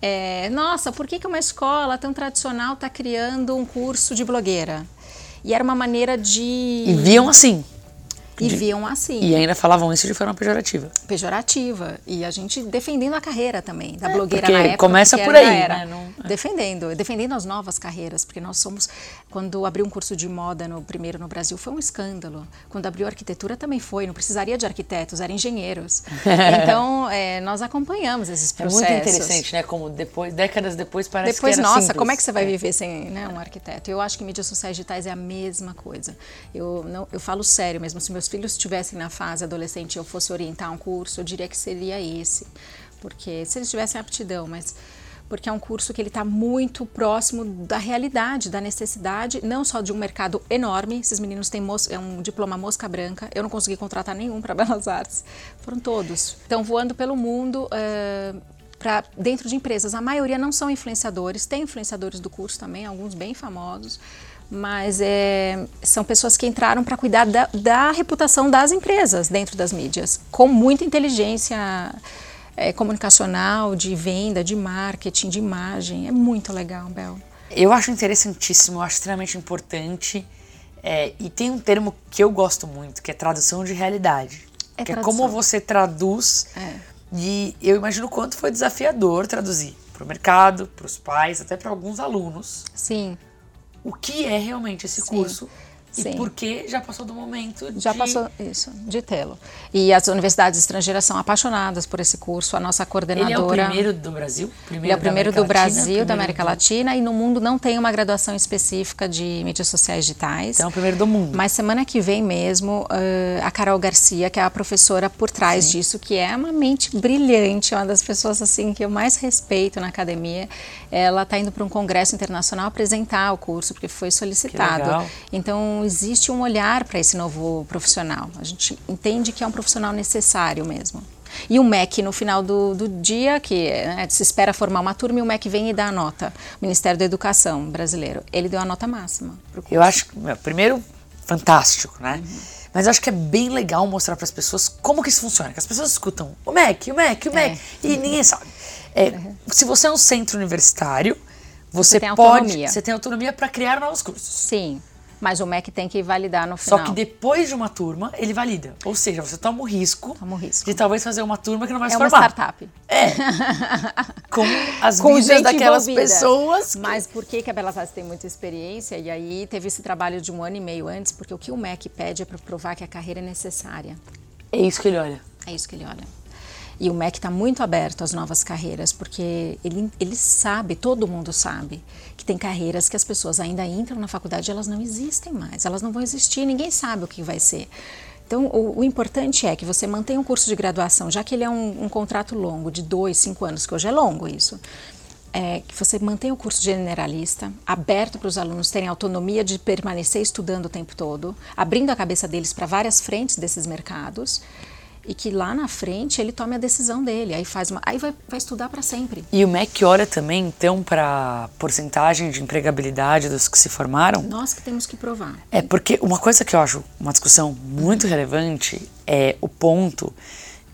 É, nossa, por que, que uma escola tão tradicional está criando um curso de blogueira? E era uma maneira de... E viam assim. E viam assim. E ainda falavam isso de forma pejorativa. Pejorativa. E a gente defendendo a carreira também, da é, blogueira na época. Começa por aí, era, né? Não... É. Defendendo, defendendo as novas carreiras, porque nós somos. Quando abriu um curso de moda no primeiro no Brasil, foi um escândalo. Quando abriu arquitetura também foi, não precisaria de arquitetos, eram engenheiros. então, é, nós acompanhamos esses processos. É muito interessante, né? Como depois, décadas depois, parece depois, que era nossa, simples. como é que você vai é. viver sem né, um arquiteto? Eu acho que mídias sociais digitais é a mesma coisa. Eu, não, eu falo sério mesmo, se meus filhos estivessem na fase adolescente e eu fosse orientar um curso, eu diria que seria esse. Porque se eles tivessem aptidão, mas porque é um curso que ele está muito próximo da realidade, da necessidade, não só de um mercado enorme. Esses meninos têm é um diploma mosca branca. Eu não consegui contratar nenhum para Belas Artes. Foram todos. Estão voando pelo mundo. Uh, pra, dentro de empresas. A maioria não são influenciadores, tem influenciadores do curso também, alguns bem famosos, mas é, são pessoas que entraram para cuidar da, da, reputação das empresas dentro das mídias, com muita inteligência é, comunicacional, de venda, de marketing, de imagem. É muito legal, Bel. Eu acho interessantíssimo, eu acho extremamente importante. É, e tem um termo que eu gosto muito, que é tradução de realidade. É que tradução. é como você traduz. É. E eu imagino quanto foi desafiador traduzir para o mercado, para os pais, até para alguns alunos. Sim. O que é realmente esse Sim. curso Sim. E porque já passou do momento de... Já passou, isso, de tê-lo. E as universidades estrangeiras são apaixonadas por esse curso. A nossa coordenadora... Ele é o primeiro do Brasil? Primeiro ele é o primeiro do Latina, Brasil, da América do... Latina, e no mundo não tem uma graduação específica de mídias sociais digitais. Então é o primeiro do mundo. Mas semana que vem mesmo, uh, a Carol Garcia, que é a professora por trás Sim. disso, que é uma mente brilhante, uma das pessoas assim que eu mais respeito na academia, ela está indo para um congresso internacional apresentar o curso, porque foi solicitado. Então, existe um olhar para esse novo profissional. A gente entende que é um profissional necessário mesmo. E o MEC, no final do, do dia, que né, se espera formar uma turma, e o MEC vem e dá a nota. O Ministério da Educação brasileiro. Ele deu a nota máxima. Eu acho, meu, primeiro, fantástico, né? Uhum. Mas eu acho que é bem legal mostrar para as pessoas como que isso funciona. Que as pessoas escutam o MEC, o MEC, o MEC, é. e ninguém sabe. É, uhum. Se você é um centro universitário, você, você pode, autonomia. você tem autonomia para criar novos cursos. Sim. Mas o MEC tem que validar no final. Só que depois de uma turma, ele valida. Ou seja, você toma o risco, toma o risco. de talvez fazer uma turma que não vai é se formar. É uma startup. É. Com as Com vidas daquelas envolvida. pessoas. Que... Mas por que, que a Belas Artes tem muita experiência? E aí teve esse trabalho de um ano e meio antes, porque o que o MEC pede é para provar que a carreira é necessária. É isso que ele olha. É isso que ele olha. E o MEC está muito aberto às novas carreiras, porque ele, ele sabe, todo mundo sabe, que tem carreiras que as pessoas ainda entram na faculdade e elas não existem mais, elas não vão existir, ninguém sabe o que vai ser. Então, o, o, importante é que você mantenha um curso de graduação, já que ele é um, um contrato longo, de dois, cinco anos, que hoje é longo isso, é, que você mantenha o curso generalista, aberto para os alunos terem autonomia de permanecer estudando o tempo todo, abrindo a cabeça deles para várias frentes desses mercados e que lá na frente ele tome a decisão dele, aí faz uma, aí vai, vai estudar para sempre. E o MEC olha também então para porcentagem de empregabilidade dos que se formaram? Nós que temos que provar. É porque uma coisa que eu acho uma discussão muito relevante é o ponto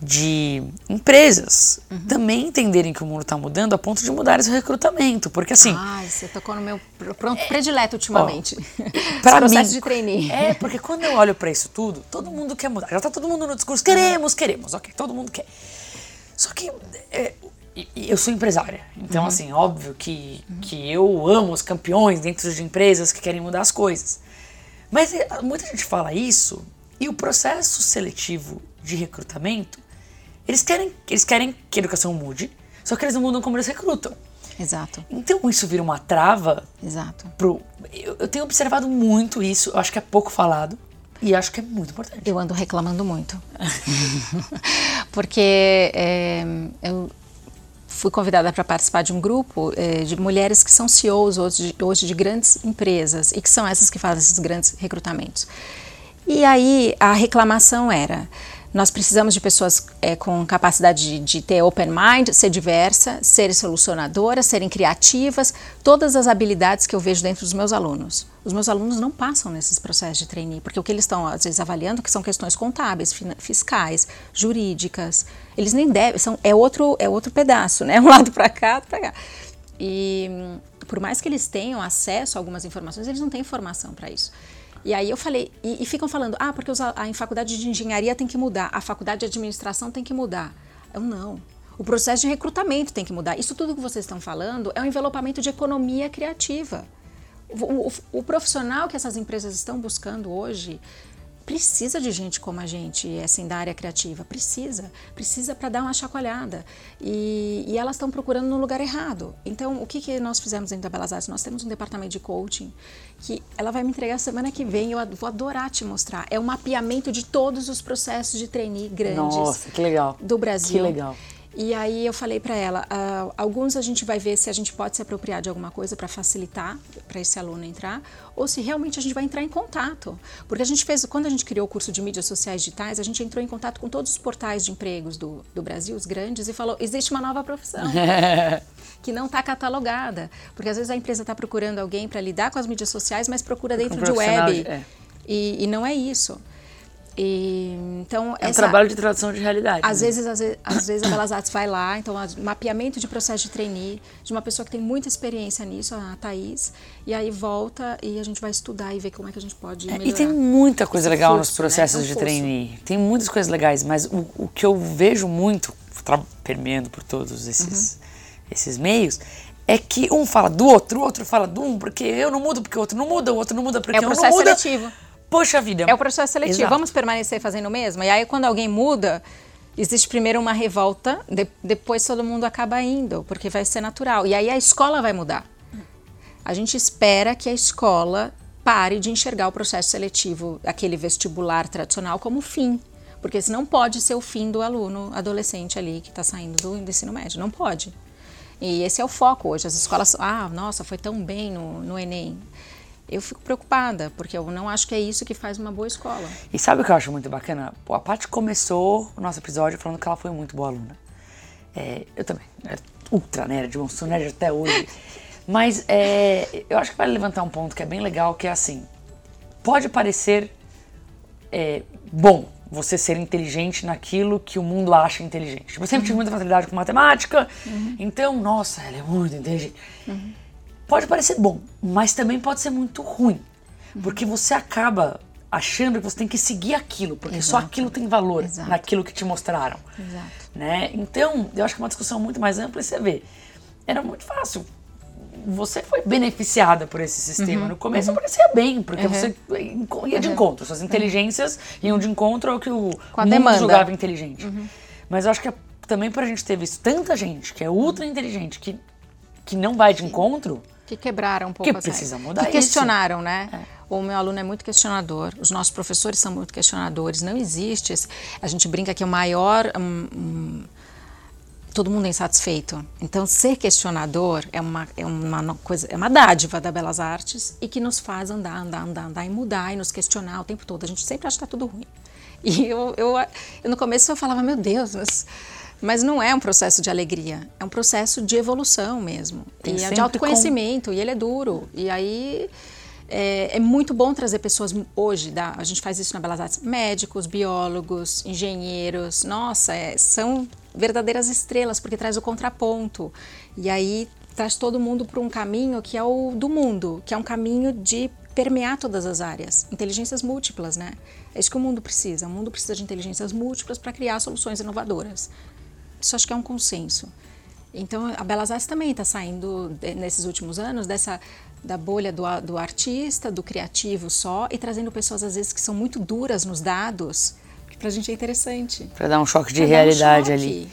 de empresas uhum. também entenderem que o mundo está mudando a ponto de mudar esse recrutamento. Porque assim. Ai, você tocou no meu pronto é, predileto ultimamente. Para mim. de trainee. É, porque quando eu olho para isso tudo, todo mundo quer mudar. Já está todo mundo no discurso. Queremos, queremos. Ok, todo mundo quer. Só que. É, eu sou empresária, então uhum. assim, óbvio que, uhum. que eu amo os campeões dentro de empresas que querem mudar as coisas. Mas é, muita gente fala isso e o processo seletivo de recrutamento eles querem, eles querem que a educação mude, só que eles não mudam como eles recrutam. Exato. Então isso vira uma trava. Exato. Pro, eu, eu tenho observado muito isso, eu acho que é pouco falado. E acho que é muito importante. Eu ando reclamando muito. Porque é, eu fui convidada para participar de um grupo é, de mulheres que são CEOs hoje de, hoje de grandes empresas e que são essas que fazem esses grandes recrutamentos. E aí a reclamação era: nós precisamos de pessoas é, com capacidade de, de, ter open mind, ser diversa, serem solucionadoras, serem criativas, todas as habilidades que eu vejo dentro dos meus alunos. Os meus alunos não passam nesses processos de trainee, porque o que eles estão, às vezes, avaliando que são questões contábeis, fiscais, jurídicas. Eles nem devem, são, é, outro, é outro pedaço, né? Um lado para cá, para cá. E por mais que eles tenham acesso a algumas informações, eles não têm informação para isso. E aí eu falei, e, e ficam falando, ah, porque a, a faculdade de engenharia tem que mudar, a faculdade de administração tem que mudar. Eu não. O processo de recrutamento tem que mudar. Isso tudo que vocês estão falando é um envelopamento de economia criativa. O, o, o, profissional que essas empresas estão buscando hoje precisa de gente como a gente, assim, da área criativa. Precisa. Precisa para dar uma chacoalhada. E, e elas estão procurando no lugar errado. Então, o que, que nós fizemos dentro da Belas Artes? Nós temos um departamento de coaching que ela vai me entregar semana que vem. Eu vou adorar te mostrar. É um mapeamento de todos os processos de trainee grandes Nossa, que legal. do Brasil. Que legal. E aí eu falei para ela, uh, alguns a gente vai ver se a gente pode se apropriar de alguma coisa para facilitar para esse aluno entrar, ou se realmente a gente vai entrar em contato. Porque a gente fez, quando a gente criou o curso de mídias sociais digitais, a gente entrou em contato com todos os portais de empregos do, do Brasil, os grandes, e falou, existe uma nova profissão. que não está catalogada. Porque às vezes a empresa está procurando alguém para lidar com as mídias sociais, mas procura dentro Um de web. é. E, e não é isso. E, então, É um essa- trabalho de tradução de realidade. às né? vezes, às vezes, às vezes a Belas Artes vai lá, então mapeamento de processo de trainee, de uma pessoa que tem muita experiência nisso, a Thaís, e aí volta e a gente vai estudar e ver como é que a gente pode É, melhorar. e tem muita coisa legal nos fluxo, né? processos É um de trainee. Tem muitas coisas legais, mas o, o que eu vejo muito, permeando por todos esses, Uhum. esses meios, é que um fala do outro, o outro fala do um, porque eu não mudo, porque o outro não muda, o outro não muda, porque É o eu não processo muda. seletivo. Poxa vida. É o processo seletivo. Exato. Vamos permanecer fazendo o mesmo? E aí, quando alguém muda, existe primeiro uma revolta, de- depois todo mundo acaba indo, porque vai ser natural. E aí a escola vai mudar. A gente espera que a escola pare de enxergar o processo seletivo, aquele vestibular tradicional, como fim. Porque senão pode ser o fim do aluno adolescente ali que está saindo do, do ensino médio. Não pode. E esse é o foco hoje. As escolas, ah, nossa, foi tão bem no, no Enem. Eu fico preocupada, porque eu não acho que é isso que faz uma boa escola. E sabe o que eu acho muito bacana? Pô, a Paty começou o nosso episódio falando que ela foi muito boa aluna. É, eu também. Era ultra nerd, eu sou nerd até hoje. Mas é, eu acho que vai levantar um ponto que é bem legal, que é assim. Pode parecer é, bom você ser inteligente naquilo que o mundo acha inteligente. Eu sempre tive muita facilidade com matemática, então, nossa, ela é muito inteligente. Pode parecer bom, mas também pode ser muito ruim. Porque você acaba achando que você tem que seguir aquilo, porque só Exato. aquilo tem valor Exato. naquilo que te mostraram. Exato. Né? Então, eu acho que é uma discussão muito mais ampla e você vê. Era muito fácil. Você foi beneficiada por esse sistema. No começo parecia bem, porque você enco- ia de encontro. Suas inteligências iam de encontro ao que o Com a mundo demanda. julgava inteligente. Mas eu acho que é- também por a gente ter visto tanta gente que é ultra inteligente, que, que não vai de encontro, Que quebraram um pouco Que as precisa regras. mudar Que isso. questionaram, né? O meu aluno é muito questionador, os nossos professores são muito questionadores. Não existe. esse- a gente brinca que o maior. hum, hum, todo mundo é insatisfeito. Então, ser questionador é uma, é uma coisa, é uma dádiva da Belas Artes e que nos faz andar, andar, andar, andar e mudar e nos questionar o tempo todo. A gente sempre acha que está tudo ruim. E eu, eu, eu, no começo eu falava, meu Deus, mas, mas não é um processo de alegria, é um processo de evolução mesmo. Tem e é de autoconhecimento, e ele é duro. E aí é, é muito bom trazer pessoas hoje, da, a gente faz isso na Belas Artes, médicos, biólogos, engenheiros, nossa, é, são verdadeiras estrelas, porque traz o contraponto. E aí traz todo mundo para um caminho que é o do mundo, que é um caminho de permear todas as áreas, inteligências múltiplas, né? É isso que o mundo precisa. O mundo precisa de inteligências múltiplas para criar soluções inovadoras. Isso acho que é um consenso. Então, a Belas Artes também está saindo, de- nesses últimos anos, dessa da bolha do, a- do artista, do criativo só, e trazendo pessoas, às vezes, que são muito duras nos dados, que pra gente é interessante. Pra dar um choque de Pra dar um realidade choque, ali.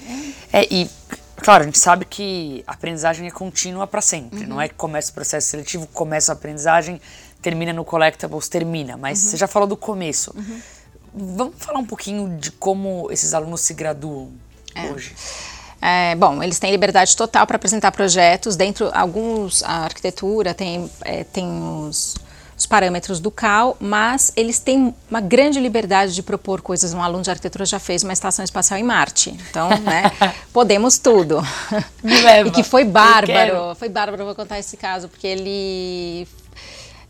É, e, claro, a gente sabe que a aprendizagem é contínua para sempre. Uhum. Não é que começa o processo seletivo, começa a aprendizagem, termina no Collectables, termina. Mas Uhum. você já falou do começo. Vamos falar um pouquinho de como esses alunos se graduam hoje. É, bom, eles têm liberdade total para apresentar projetos. Dentro, alguns, a arquitetura tem, é, tem os, os parâmetros do CAL, mas eles têm uma grande liberdade de propor coisas. Um aluno de arquitetura já fez uma estação espacial em Marte. Então, né, podemos tudo. E que foi bárbaro. Foi bárbaro, vou contar esse caso, porque ele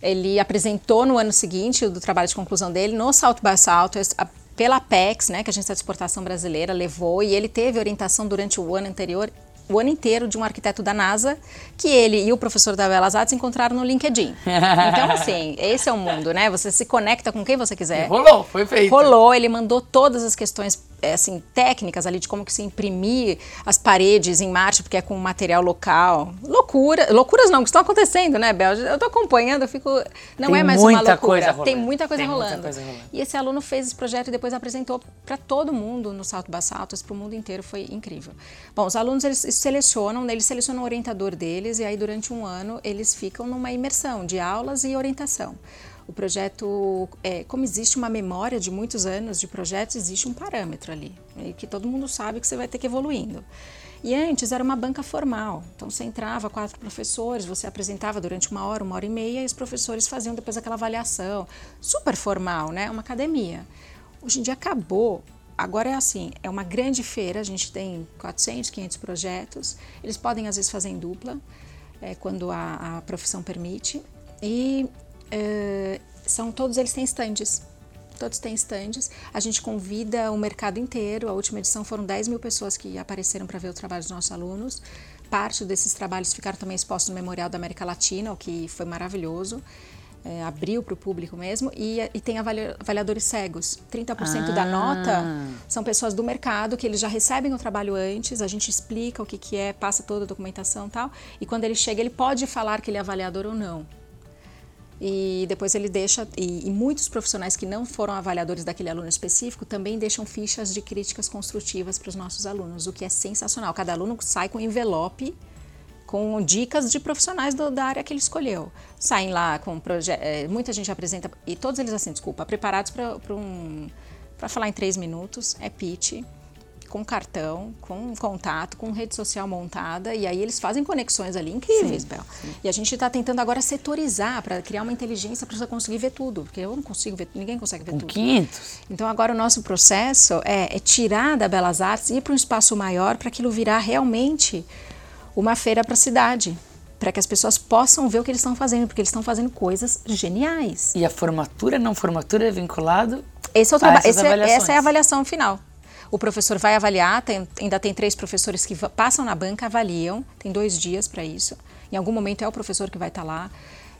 ele apresentou no ano seguinte, do trabalho de conclusão dele, no South by Southwest, pela Apex, né, que a agência de exportação brasileira, levou, e ele teve orientação durante o ano anterior, o ano inteiro, de um arquiteto da NASA, que ele e o professor da Belas Artes encontraram no LinkedIn. Então, assim, esse é o mundo, né? Você se conecta com quem você quiser. Rolou, foi feito. Rolou, ele mandou todas as questões assim, técnicas ali de como que se imprimir as paredes em Marte, porque é com material local. Loucura, loucuras não, que estão acontecendo, né, Bel? Eu tô acompanhando, eu fico. Não Tem é mais uma muita loucura. coisa rolando. Tem muita coisa Tem muita rolando. coisa rolando. E esse aluno fez esse projeto e depois apresentou para todo mundo no Salto Bassaltos, para o mundo inteiro, foi incrível. Bom, os alunos eles selecionam, eles selecionam o orientador deles e aí durante um ano eles ficam numa imersão de aulas e orientação. O projeto, é, como existe uma memória de muitos anos de projetos, existe um parâmetro ali, e que todo mundo sabe que você vai ter que evoluindo. E antes era uma banca formal, então você entrava quatro professores, você apresentava durante uma hora, uma hora e meia, e os professores faziam depois aquela avaliação, super formal, né? Uma academia. Hoje em dia acabou agora é assim, é uma grande feira, a gente tem 400, 500 projetos, eles podem às vezes fazer em dupla, é, quando a, a, profissão permite, e é, são todos eles têm estandes, todos têm estandes. A gente convida o mercado inteiro. A última edição foram 10 mil pessoas que apareceram para ver o trabalho dos nossos alunos. Parte desses trabalhos ficaram também expostos no Memorial da América Latina, o que foi maravilhoso é, abriu para o público mesmo, e, e tem avaliadores cegos. 30% ah. da nota são pessoas do mercado que eles já recebem o trabalho antes, a gente explica o que, que é, passa toda a documentação e tal, e quando ele chega ele pode falar que ele é avaliador ou não. E depois ele deixa, e, e muitos profissionais que não foram avaliadores daquele aluno específico também deixam fichas de críticas construtivas para os nossos alunos, o que é sensacional. Cada aluno sai com envelope com dicas de profissionais do, da área que ele escolheu. Saem lá com projetos, é, muita gente apresenta, e todos eles assim, desculpa, preparados para um, para falar em três minutos, é pitch, com cartão, com contato, com rede social montada, e aí eles fazem conexões ali incríveis, Bel. E a gente está tentando agora setorizar para criar uma inteligência para você conseguir ver tudo, porque eu não consigo ver, ninguém consegue ver com tudo. 500. Então agora o nosso processo é, é tirar da Belas Artes e ir para um espaço maior para aquilo virar realmente uma feira para a cidade, para que as pessoas possam ver o que eles estão fazendo, porque eles estão fazendo coisas geniais. E a formatura, não formatura é vinculado esse é o trabalho, é, essa é a avaliação final. O professor vai avaliar, tem, ainda tem três professores que passam na banca, avaliam, tem dois dias para isso. Em algum momento é o professor que vai estar tá lá.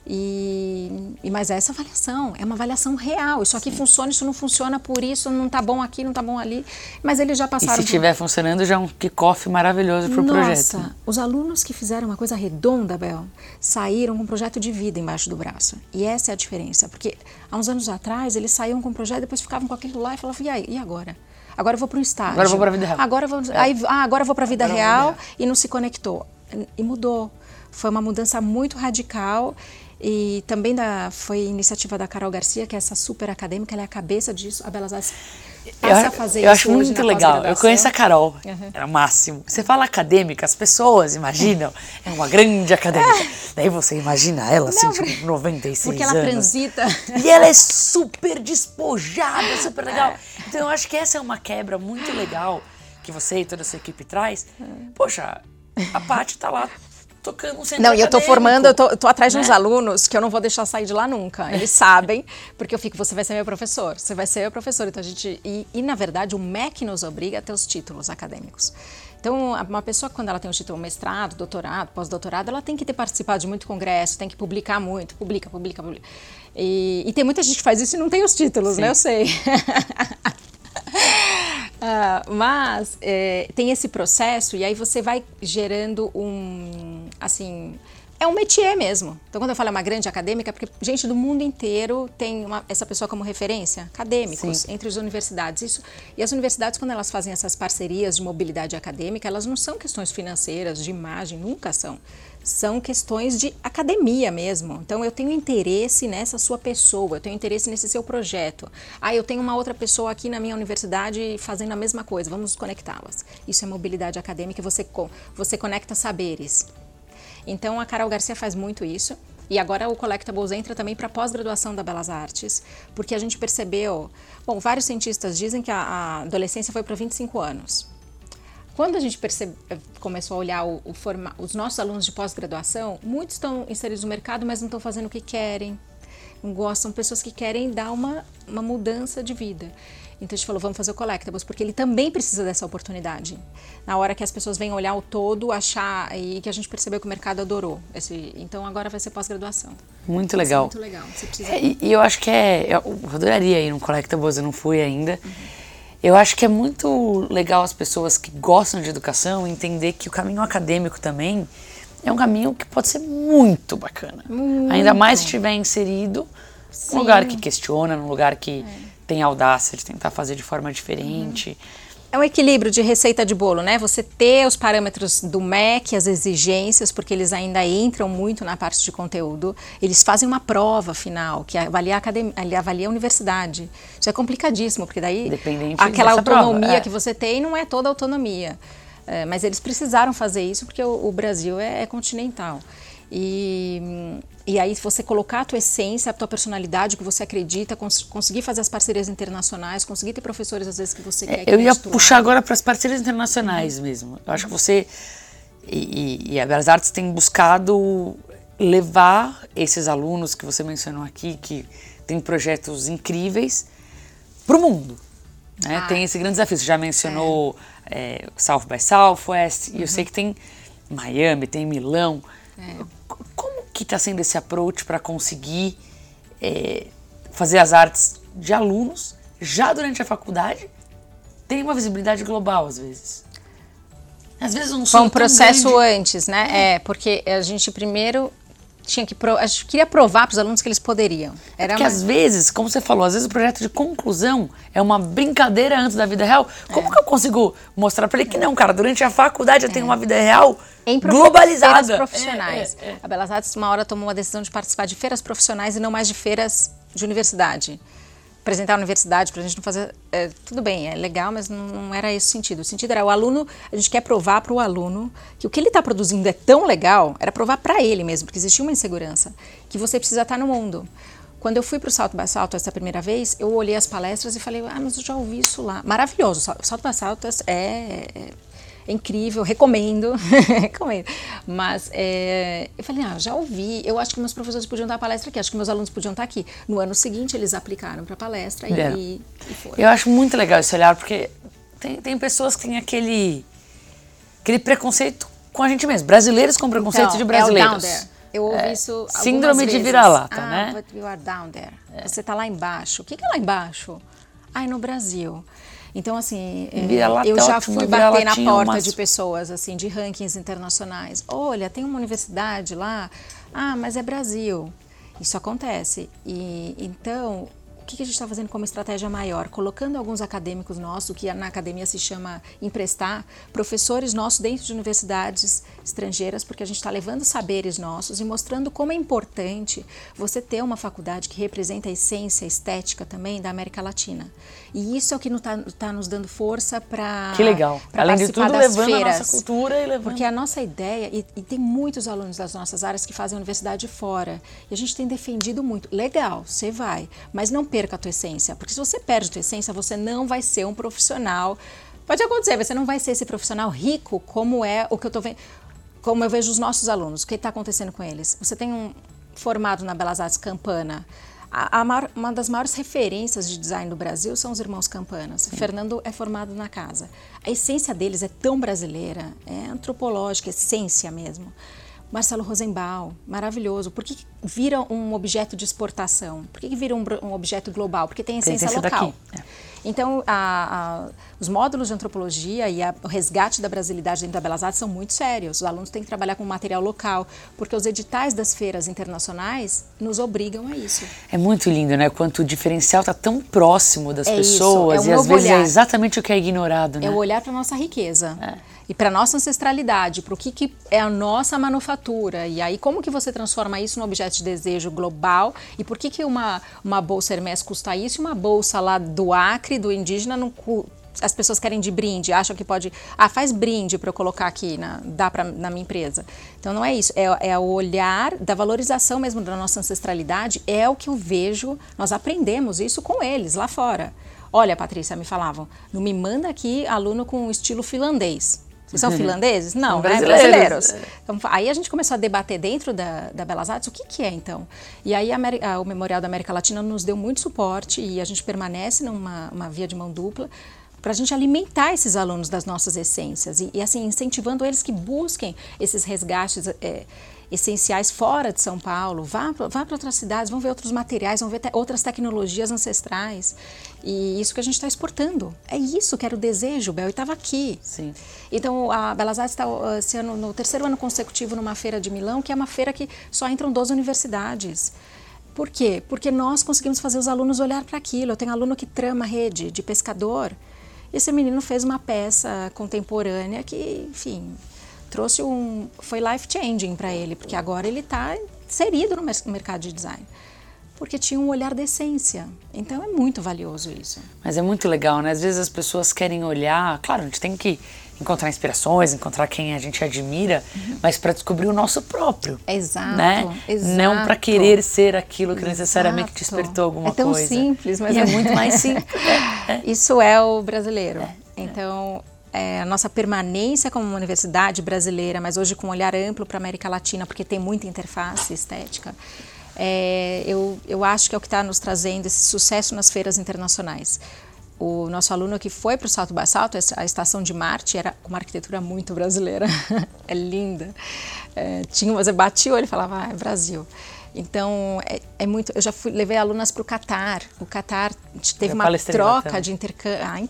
E, e, mas é essa avaliação, é uma avaliação real. Isso aqui Sim. funciona, isso não funciona, por isso não está bom aqui, não está bom ali. Mas eles já passaram. E se estiver por... funcionando, já é um kickoff maravilhoso para o projeto. Nossa, os alunos que fizeram uma coisa redonda, Bel, saíram com um projeto de vida embaixo do braço. E essa é a diferença, porque há uns anos atrás eles saíam com um projeto, depois ficavam com aquilo lá e falavam, e aí, e agora? Agora eu vou para o estágio. Agora eu vou para a vida real. Agora vou, é. aí, ah, agora eu vou para a vida real e não se conectou. E mudou. Foi uma mudança muito radical e também da, foi iniciativa da Carol Garcia, que é essa super acadêmica, ela é a cabeça disso. A Belas Artes passa eu, a fazer eu isso acho muito legal. Eu conheço a Carol, uhum. é o máximo. Você fala acadêmica, as pessoas imaginam, é uma grande acadêmica. É. Daí você imagina ela, assim, Não, tipo, 96 porque ela anos. transita. E ela é super despojada, super legal. É. Então eu acho que essa é uma quebra muito legal que você e toda a sua equipe traz. Poxa, a Paty tá lá tocando um centro Não, e eu tô formando, eu tô, eu tô atrás né? de uns né? alunos que eu não vou deixar sair de lá nunca. Eles sabem, porque eu fico, você vai ser meu professor, você vai ser meu professor. Então a gente. E, e na verdade, o MEC nos obriga a ter os títulos acadêmicos. Então, uma pessoa, quando ela tem o título mestrado, doutorado, pós-doutorado, ela tem que ter participado de muito congresso, tem que publicar muito, publica, publica, publica. E, e tem muita gente que faz isso e não tem os títulos, Sim. né? Eu sei. Uh, mas é, tem esse processo e aí você vai gerando um, assim, é um métier mesmo. Então, quando eu falo é uma grande acadêmica, é porque gente do mundo inteiro tem uma, essa pessoa como referência, acadêmicos, Sim. entre as universidades. Isso, e as universidades, quando elas fazem essas parcerias de mobilidade acadêmica, elas não são questões financeiras, de imagem, nunca são são questões de academia mesmo. Então eu tenho interesse nessa sua pessoa, eu tenho interesse nesse seu projeto. Ah, eu tenho uma outra pessoa aqui na minha universidade fazendo a mesma coisa, vamos conectá-las. Isso é mobilidade acadêmica, você, você conecta saberes. Então a Carol Garcia faz muito isso. E agora o Collectables entra também para pós-graduação da Belas Artes, porque a gente percebeu, bom, vários cientistas dizem que a, a adolescência foi para 25 anos. Quando a gente percebe, eh, começou a olhar o, o forma, os nossos alunos de pós-graduação, muitos estão inseridos no mercado, mas não estão fazendo o que querem, não gostam, pessoas que querem dar uma, uma mudança de vida. Então a gente falou, vamos fazer o Collectables, porque ele também precisa dessa oportunidade. Na hora que as pessoas vêm olhar o todo, achar, e que a gente percebeu que o mercado adorou. Esse, então agora vai ser pós-graduação. Muito legal. Muito legal. Precisa... É, e, e, eu acho que é. Eu adoraria ir no Collectables, eu não fui ainda. Uhum. Eu acho que é muito legal as pessoas que gostam de educação entender que o caminho acadêmico também é um caminho que pode ser muito bacana. Muito. Ainda mais se estiver inserido num lugar que questiona, num lugar que é. tem audácia de tentar fazer de forma diferente. Uhum. É um equilíbrio de receita de bolo, né? Você ter os parâmetros do MEC, as exigências, porque eles ainda entram muito na parte de conteúdo. Eles fazem uma prova final, que avalia a, academia, avalia a universidade. Isso é complicadíssimo, porque daí aquela autonomia prova, é. que você tem não é toda autonomia. É, mas eles precisaram fazer isso porque o, o Brasil é, é continental. E, e aí você colocar a tua essência, a tua personalidade, o que você acredita, cons conseguir fazer as parcerias internacionais, conseguir ter professores às vezes que você é, quer. eu ia puxar agora para as parcerias internacionais uhum. mesmo. Eu acho que você e, e a Belas Artes tem buscado levar esses alunos que você mencionou aqui, que tem projetos incríveis, para o mundo. Né? Ah, tem esse grande desafio. Você já mencionou é. É, South by Southwest, uhum. e eu sei que tem Miami, tem Milão. É. Que está sendo esse approach para conseguir é, fazer as artes de alunos já durante a faculdade? Tem uma visibilidade global às vezes. Às vezes um Foi um processo antes, né? É. é, porque a gente primeiro tinha que a gente queria provar para os alunos que eles poderiam. É Era Porque uma... às vezes, como você falou, às vezes o projeto de conclusão é uma brincadeira antes da vida real. Como é. que eu consigo mostrar para ele que não, cara? Durante a faculdade eu tenho é. uma vida real em globalizada. Feiras profissionais. É, é. A Belas Artes uma hora tomou uma decisão de participar de feiras profissionais e não mais de feiras de universidade apresentar a universidade para a gente não fazer. É, tudo bem, é legal, mas não, não, era esse o sentido. O sentido era o aluno, a gente quer provar para o aluno que o que ele está produzindo é tão legal, era provar para ele mesmo, porque existia uma insegurança, que você precisa estar tá no mundo. Quando eu fui para o Salto by Salto essa primeira vez, eu olhei as palestras e falei, ah, mas eu já ouvi isso lá. Maravilhoso, o Salto by Salto é, é é incrível, recomendo, recomendo. Mas é, eu falei, ah, já ouvi, eu acho que meus professores podiam dar palestra aqui, acho que meus alunos podiam estar aqui. No ano seguinte, eles aplicaram para a palestra e, é. e, foram. Eu acho muito legal esse olhar, porque tem, tem pessoas que têm aquele, aquele preconceito com a gente mesmo. Brasileiros com preconceito então, de brasileiros. É eu ouvi é, isso Síndrome de vira-lata, ah, né? But you are down there. É. Você está lá embaixo. O que, que é lá embaixo? Ai, no Brasil. Então, assim, é, eu já fui bater na porta umas... de pessoas, assim, de rankings internacionais. Olha, tem uma universidade lá, ah, mas é Brasil. Isso acontece. E então, o que a gente está fazendo como estratégia maior? Colocando alguns acadêmicos nossos, que na academia se chama emprestar, professores nossos dentro de universidades estrangeiras, porque a gente está levando saberes nossos e mostrando como é importante você ter uma faculdade que representa a essência estética também da América Latina. E isso é o que está tá nos dando força para Que legal. Além de tudo, levando feiras, a nossa cultura e levando... Porque a nossa ideia, e, e tem muitos alunos das nossas áreas que fazem universidade fora, e a gente tem defendido muito. Legal, você vai, mas não perca a tua essência, porque se você perde a tua essência, você não vai ser um profissional. Pode acontecer, você não vai ser esse profissional rico como é o que eu estou vendo, como eu vejo os nossos alunos. O que está acontecendo com eles? Você tem um formado na Belas Artes Campana. A, a maior, uma das maiores referências de design do Brasil são os irmãos Campanas. Sim. Fernando é formado na casa. A essência deles é tão brasileira, é antropológica, essência mesmo. Marcelo Rosenbaum, maravilhoso. Por que vira um objeto de exportação? Por que vira um, um objeto global? Porque tem essência tem local. É. Então, a, a, os módulos de antropologia e a, o resgate da brasilidade dentro da Belas Artes são muito sérios. Os alunos têm que trabalhar com material local, porque os editais das feiras internacionais nos obrigam a isso. É muito lindo, né? Quanto o diferencial está tão próximo das é pessoas isso, é um e às vezes é olhar. é exatamente o que é ignorado, né? É o olhar para nossa riqueza. É e para nossa ancestralidade, para o que, que é a nossa manufatura. E aí, como que você transforma isso num objeto de desejo global? E por que, que uma, uma bolsa Hermès custa isso e uma bolsa lá do Acre, do indígena, não as pessoas querem de brinde, acham que pode, ah, faz brinde para eu colocar aqui, na, dá pra, na minha empresa. Então não é isso, é, é o olhar da valorização mesmo da nossa ancestralidade, é o que eu vejo, nós aprendemos isso com eles lá fora. Olha, Patrícia, me falavam, não me manda aqui aluno com estilo finlandês. São finlandeses? Não, né? brasileiros. brasileiros. Então, aí a gente começou a debater dentro da, da Belas Artes o que, que é então. E aí a, o Memorial da América Latina nos deu muito suporte e a gente permanece numa via de mão dupla para a gente alimentar esses alunos das nossas essências e, e, assim incentivando eles que busquem esses resgates é, essenciais fora de São Paulo, vá, vá para outras cidades, vão ver outros materiais, vão ver te outras tecnologias ancestrais. E isso que a gente está exportando. É isso que era o desejo, Bel, e estava aqui. Sim. Então, a Belas Artes está esse ano, no terceiro ano consecutivo numa feira de Milão, que é uma feira que só entram 12 universidades. Por quê? Porque nós conseguimos fazer os alunos olhar para aquilo. Eu tenho aluno que trama rede de pescador. Esse menino fez uma peça contemporânea que, enfim, trouxe um. foi life changing para ele, porque agora ele está inserido no mercado de design. Porque tinha um olhar de essência. Então é muito valioso isso. Mas é muito legal, né? Às vezes as pessoas querem olhar. Claro, a gente tem que encontrar inspirações, encontrar quem a gente admira, uhum. mas para descobrir o nosso próprio. Exato. Né? exato. Não para querer ser aquilo que exato. necessariamente despertou alguma coisa. É tão coisa. simples, mas e é muito mais simples. É, é. Isso é o brasileiro. É, então, é, a nossa permanência como uma universidade brasileira, mas hoje com um olhar amplo para a América Latina, porque tem muita interface estética, é, eu, eu acho que é o que está nos trazendo esse sucesso nas feiras internacionais. O nosso aluno que foi para o Salto Basalto, a estação de Marte, era uma arquitetura muito brasileira, é linda. É, tinha, você batia o olho e falava, ah, é Brasil. Então, é, é, muito. Eu já fui, levei alunas para o Catar. O Catar teve uma troca de intercâmbio. Ah,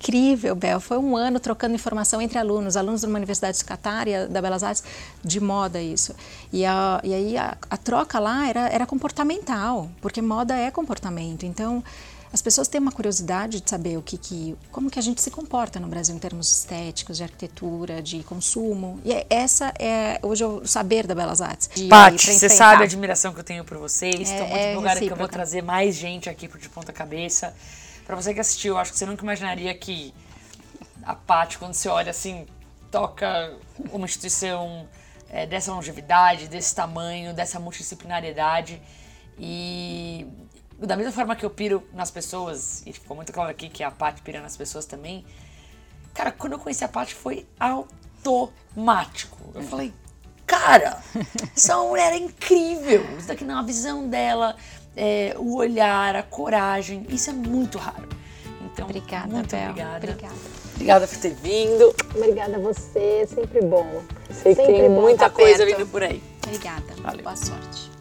incrível, Bel. Foi um ano trocando informação entre alunos, alunos de uma universidade de Catar e da Belas Artes, de moda isso. E, a, e aí a, a, troca lá era, era comportamental, porque moda é comportamento. Então, as pessoas têm uma curiosidade de saber o que, que como que a gente se comporta no Brasil em termos estéticos, de arquitetura, de consumo. E é, essa é hoje o saber da Belas Artes. Paty, você sabe a admiração que eu tenho por vocês. É, Estou muito é empolgada que eu vou trazer mais gente aqui de ponta cabeça. Para você que assistiu, acho que você nunca imaginaria que a Paty, quando você olha assim, toca uma instituição é, dessa longevidade, desse tamanho, dessa multidisciplinariedade. E da mesma forma que eu piro nas pessoas, e ficou muito claro aqui que a Paty pira nas pessoas também, cara, quando eu conheci a Paty foi automático. Eu falei, cara, essa mulher é incrível. Isso daqui não é a visão dela, é, o olhar, a coragem. Isso é muito raro. Então, obrigada, muito Bel. obrigada. Obrigada. Obrigada por ter vindo. Obrigada a você, sempre bom. Sei sempre que tem muita coisa vindo por aí. Obrigada. Valeu. Boa sorte.